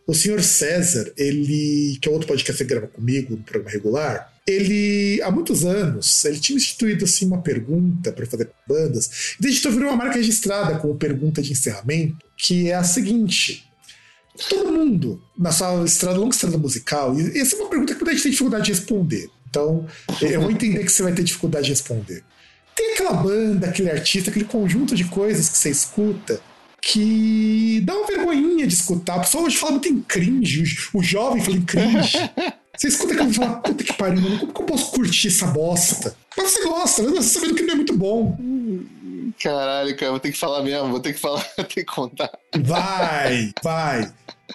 o senhor César, ele, que é outro podcast que grava comigo no programa regular, ele, há muitos anos, ele tinha instituído assim, uma pergunta para fazer com bandas, e desde então virou uma marca registrada como pergunta de encerramento, que é a seguinte. Todo mundo, na sua estrada, longa estrada musical, e essa é uma pergunta que a gente tem dificuldade de responder. Então, eu vou entender que você vai ter dificuldade de responder. Tem aquela banda, aquele artista, aquele conjunto de coisas que você escuta que dá uma vergonhinha de escutar. O pessoal hoje fala muito em cringe, o jovem fala em cringe. Você escuta aquilo e fala, puta que pariu, mano, como que eu posso curtir essa bosta? Mas você gosta? Você sabendo que não é muito bom. Caralho, cara, vou ter que falar mesmo, vou ter que falar, vou ter que contar. Vai, vai.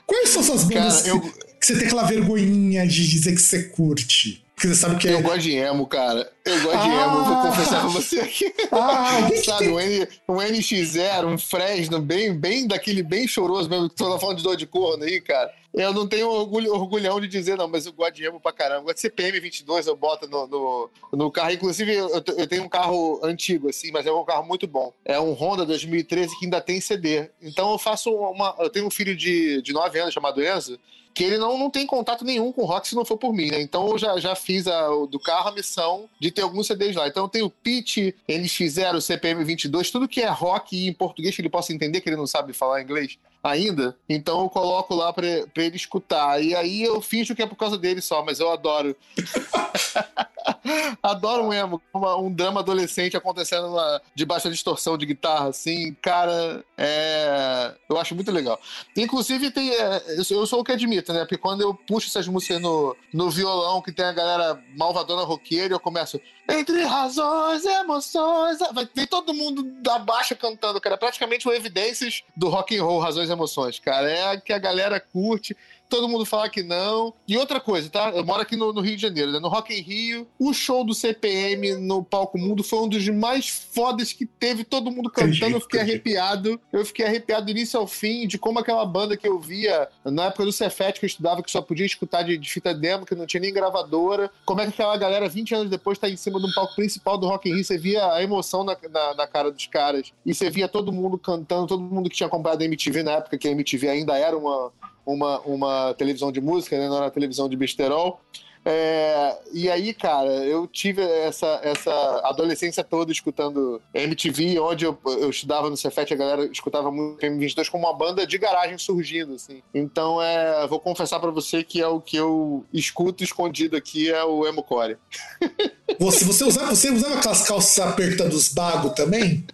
Quais são suas bandas Cara, eu- que, você tem aquela vergonhinha de dizer que você curte? Porque você sabe que é. Eu gosto de emo, cara. Eu gosto de Ah! emo, vou confessar pra você aqui. Ah, Sabe, um, N, um NX0, um Fresno, bem, bem daquele bem choroso mesmo, que tu tá falando de dor de corno aí, cara. Eu não tenho orgulho, orgulhão de dizer, não, mas eu gosto de emo pra caramba. Eu gosto de CPM 22, eu boto no, no, no carro. Inclusive, eu, eu tenho um carro antigo, assim, mas é um carro muito bom. É um Honda 2013 que ainda tem CD. Então eu faço uma. Eu tenho um filho de, de 9 anos chamado Enzo. Que ele não, não tem contato nenhum com rock se não for por mim, né? Então eu já, já fiz a- o- do carro a missão de ter alguns CDs lá. Então eu tenho Pitch, NX0, CPM 22, tudo que é rock em português que ele possa entender, que ele não sabe falar inglês ainda. Então eu coloco lá pra, pra ele escutar. E aí eu finjo que é por causa dele só, mas eu adoro. adoro um emo, uma- um drama adolescente acontecendo na, debaixo da distorção de guitarra, assim. Cara, é, eu acho muito legal. Inclusive, tem, é, eu sou- o que admito, né? Porque quando eu puxo essas músicas no, no violão, que tem a galera malvadona roqueira, eu começo. Entre razões emoções. Vai ter todo mundo da baixa cantando, cara. Praticamente o Evidências do rock and roll, razões e emoções, cara. É que a galera curte. Todo mundo fala que não. E outra coisa, tá? Eu moro aqui no, no Rio de Janeiro, né? No Rock in Rio, o show do CPM no Palco Mundo foi um dos mais fodas que teve. Todo mundo cantando, eu fiquei arrepiado. Eu fiquei arrepiado do início ao fim de como aquela banda que eu via na época do Cefet, que eu estudava, que só podia escutar de, de fita demo, que não tinha nem gravadora. Como é que aquela galera, 20 anos depois, tá em cima de um palco principal do Rock in Rio. Você via a emoção na, na, na cara dos caras. E você via todo mundo cantando, todo mundo que tinha comprado a MTV na época, que a MTV ainda era uma, uma, uma televisão de música, né? não era televisão de besterol. É, e aí, cara, eu tive essa, essa adolescência toda escutando MTV, onde eu, eu estudava no Cefet, a galera escutava muito M22 como uma banda de garagem surgindo, assim. Então, é, vou confessar pra você que é o que eu escuto escondido aqui, é o emo core. Você, você, usava, você usava aquelas calças apertadas dos bagos também?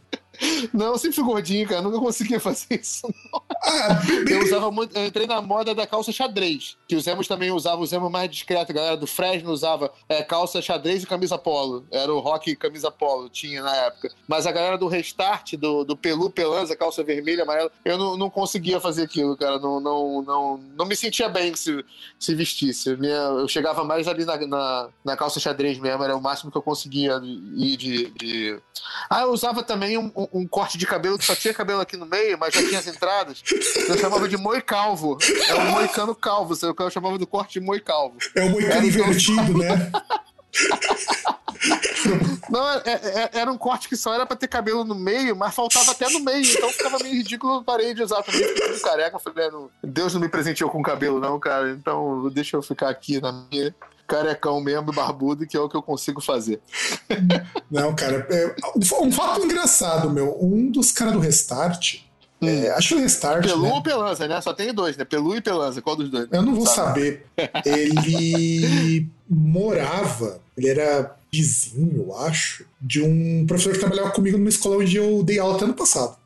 Não, eu sempre fui gordinho, cara, nunca conseguia fazer isso. Ah, Eu usava muito, eu entrei na moda da calça xadrez, que os emos também usavam, os emos mais discretos, a galera do Fresno usava é, calça xadrez e camisa polo, era o rock camisa polo, tinha na época. Mas a galera do Restart, do, do Pelu Pelanza, calça vermelha, amarela, eu não, não conseguia fazer aquilo, cara, não, não, não, não me sentia bem se, se vestisse. Minha, eu chegava mais ali na, na, na calça xadrez mesmo, era o máximo que eu conseguia ir de... de... Ah, eu usava também um, um- um corte de cabelo que só tinha cabelo aqui no meio, mas já tinha as entradas. Eu chamava de moi calvo. É o moicano calvo. Eu eu chamava do corte de moi calvo. é o moicano invertido, né? Não, é- é- era um corte que só era pra ter cabelo no meio, mas faltava até no meio. Então ficava meio ridículo. Eu parei de usar também. Fiquei careca. Eu falei, é, Deus não me presenteou com cabelo, não, cara. Então deixa eu ficar aqui na minha. Carecão mesmo, barbudo, que é o que eu consigo fazer. Não, cara. é, um fato engraçado, meu. Um dos caras do Restart. é, acho que o Restart. Pelu né? ou Pelanza, né? Só tem dois, né? Pelu e Pelanza. Qual dos dois? Eu não vou Sabe? saber. Ele morava, ele era vizinho, eu acho, de um professor que trabalhava comigo numa escola onde eu dei aula até ano passado.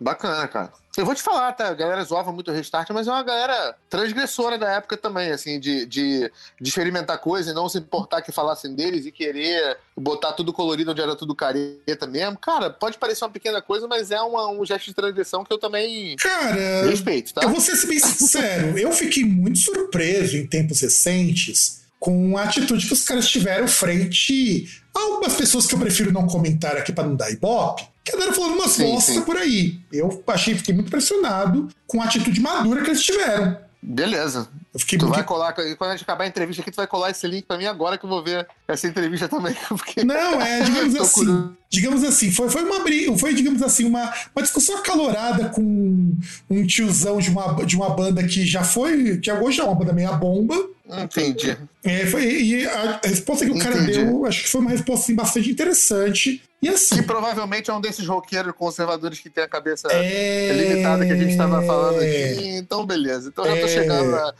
Bacana, cara. Eu vou te falar, tá? A galera zoava muito o Restart, mas é uma galera transgressora da época também, assim, de, de, de experimentar coisa e não se importar que falassem deles e querer botar tudo colorido onde era tudo careta mesmo. Cara, pode parecer uma pequena coisa, mas é uma- um gesto de transgressão que eu também Cara, respeito, tá? eu vou ser bem sincero, eu fiquei muito surpreso em tempos recentes com a atitude que os caras tiveram frente a algumas pessoas que eu prefiro não comentar aqui para não dar ibope, que andaram falando umas Sim, bosta sim. por aí. Eu achei, fiquei muito impressionado com a atitude madura que eles tiveram. Beleza. Eu fiquei Tu muito vai colar, quando a gente acabar a entrevista aqui, tu vai colar esse link pra mim agora que eu vou ver essa entrevista também. Porque... Não, é, digamos assim. curioso. Digamos assim, foi, foi uma briga, foi, digamos assim, uma, uma discussão acalorada com um tiozão de uma, de uma banda que já foi, que hoje é uma banda meia bomba. Entendi. É, foi, e a, a resposta que o cara Entendi. deu, acho que foi uma resposta assim, bastante interessante. E assim. Que provavelmente é um desses roqueiros conservadores que tem a cabeça É... limitada que a gente estava falando aqui. Então, beleza. Então já tô É. chegando na...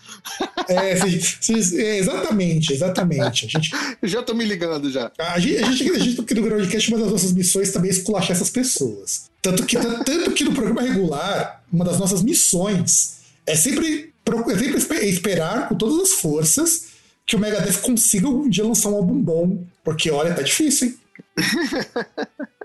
É, sim, sim, é, exatamente, exatamente. A gente, Já tô me ligando já. a gente, a gente, a gente aqui do Groundcast, uma das nossas missões também é esculachar essas pessoas. Tanto que, tanto que no programa regular, uma das nossas missões é sempre, é sempre esperar com todas as forças que o Megadeth consiga algum dia lançar um álbum bom. Porque, olha, tá difícil, hein?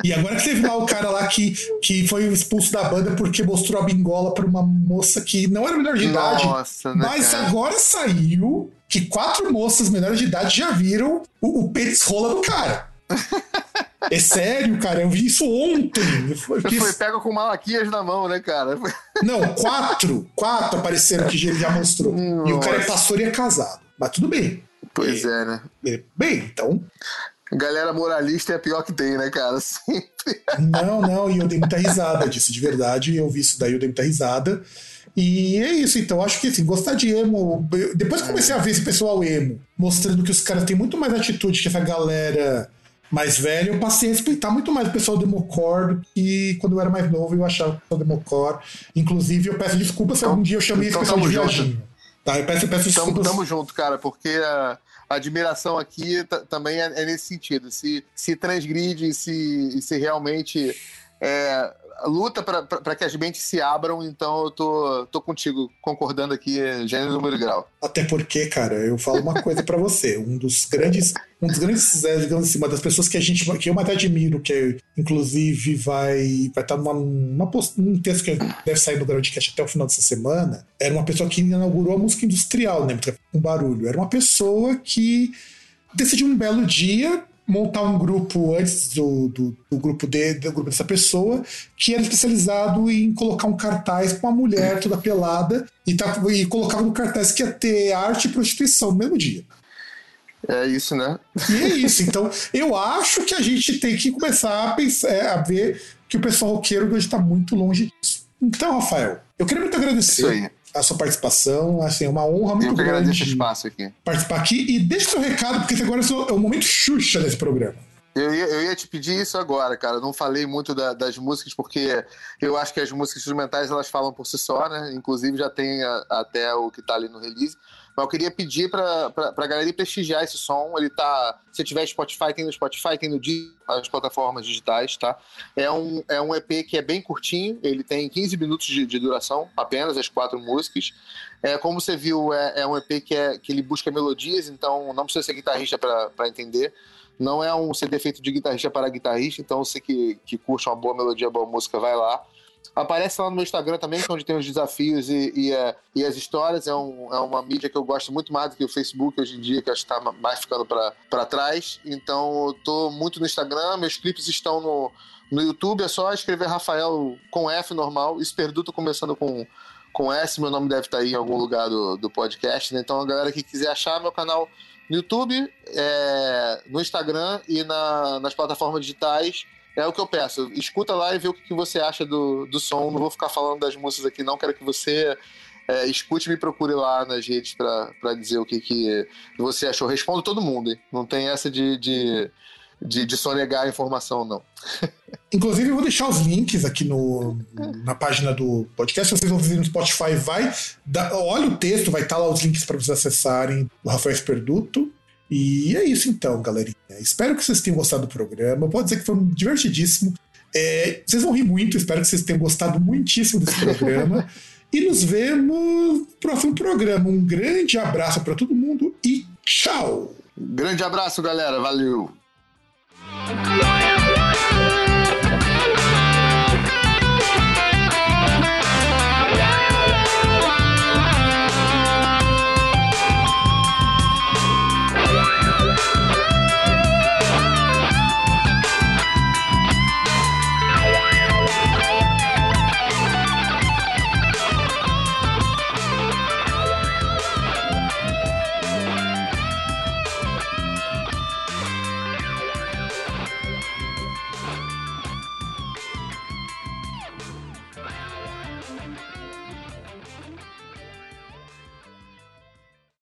e agora que teve lá o cara lá que, que foi expulso da banda porque mostrou a bingola pra uma moça que não era menor de idade. Nossa, né, mas cara? agora saiu que quatro moças menores de idade já viram o, o pênis rola do cara. É sério, cara, eu vi isso ontem. Eu Foi pego com malaquias na mão, né, cara? Não, quatro. Quatro apareceram que ele já mostrou. Nossa. E o cara é pastor e é casado. Mas tudo bem. Pois E- é, né? e- Bem, então. Galera moralista é a pior que tem, né, cara? Sempre. Não, não, e eu dei muita risada disso, de verdade. Eu vi isso daí, eu dei muita risada. E é isso, então acho que assim, gostar de emo. eu- depois que comecei a ver esse pessoal emo, mostrando que os caras têm muito mais atitude que essa galera mais velha, eu passei a respeitar muito mais o pessoal do Emocore do que quando eu era mais novo eu achava o pessoal do Emocore. Inclusive, eu peço desculpas se Então- algum dia eu chamei esse então pessoal de viadinho. Tá, eu peço, eu peço Tamo, desculpas. tamo junto, cara, porque a, a admiração aqui ta- também é, é nesse sentido. Se, se transgride, se, e se realmente é, luta para que as mentes se abram, então eu tô, tô contigo, concordando aqui, gênero, número grau. Até porque, cara, eu falo uma coisa pra você. Um dos grandes, um dos grandes, é, assim, uma das pessoas que a gente, que eu mais admiro, que inclusive vai, vai estar numa, numa post, num texto que deve sair no Groundcast até o final dessa semana, era uma pessoa que inaugurou a música industrial, né? Um barulho. Era uma pessoa que decidiu um belo dia montar um grupo antes do, do, do grupo de, do grupo dessa pessoa que era especializado em colocar um cartaz com uma mulher toda pelada e, tá, e colocava no cartaz que ia ter arte e prostituição no mesmo dia. É isso, né? E é isso. Então, eu acho que a gente tem que começar a pensar, é, a ver que o pessoal roqueiro hoje está muito longe disso. Então, Rafael, eu queria muito agradecer. A sua participação. Assim, é uma honra muito Eu que agradeço o grande espaço aqui. participar aqui. E deixa seu recado, porque agora é o momento Xuxa desse programa. Eu ia, eu ia te pedir isso agora, cara. Eu não falei muito da- das músicas, porque eu acho que as músicas instrumentais elas falam por si só, né? Inclusive já tem a- até o que tá ali no release. Mas eu queria pedir pra, pra, pra galera prestigiar esse som. Ele tá. Se tiver Spotify, tem no Spotify, tem no nas plataformas digitais, tá? É um, é um EP que é bem curtinho, ele tem 15 minutos de, de duração, apenas as quatro músicas. É, como você viu, é, é um EP que, é, que ele busca melodias, então não precisa ser guitarrista para entender. Não é um CD feito de guitarrista para guitarrista, então você que, que curte uma boa melodia, boa música, vai lá. Aparece lá no meu Instagram também, que é onde tem os desafios e, e, é, e as histórias. É, um, é uma mídia que eu gosto muito mais do que o Facebook hoje em dia, que acho que está mais ficando para trás. Então, eu tô muito no Instagram, meus clipes estão no, no YouTube, é só escrever Rafael com F normal, Esperduto começando com, com S, meu nome deve estar aí em algum lugar do, do podcast, né? Então, a galera que quiser achar meu canal no YouTube, é, no Instagram e na- nas plataformas digitais, é o que eu peço. Escuta lá e vê o que, você acha do, do som. Não vou ficar falando das músicas aqui, não. Quero que você é, escute e me procure lá nas redes para dizer o que, que você achou. Respondo todo mundo, hein? Não tem essa de, de, de, de sonegar a informação, não. Inclusive, eu vou deixar os links aqui no, na página do podcast. Se vocês vão fazer no Spotify, vai. dar- olha o texto, vai estar lá os links para vocês acessarem o Rafael Esperduto. E é isso então, galerinha. Espero que vocês tenham gostado do programa. Pode dizer que foi divertidíssimo. É, vocês vão rir muito, espero que vocês tenham gostado muitíssimo desse programa. e nos vemos no próximo programa. Um grande abraço para todo mundo e tchau! Grande abraço, galera. Valeu.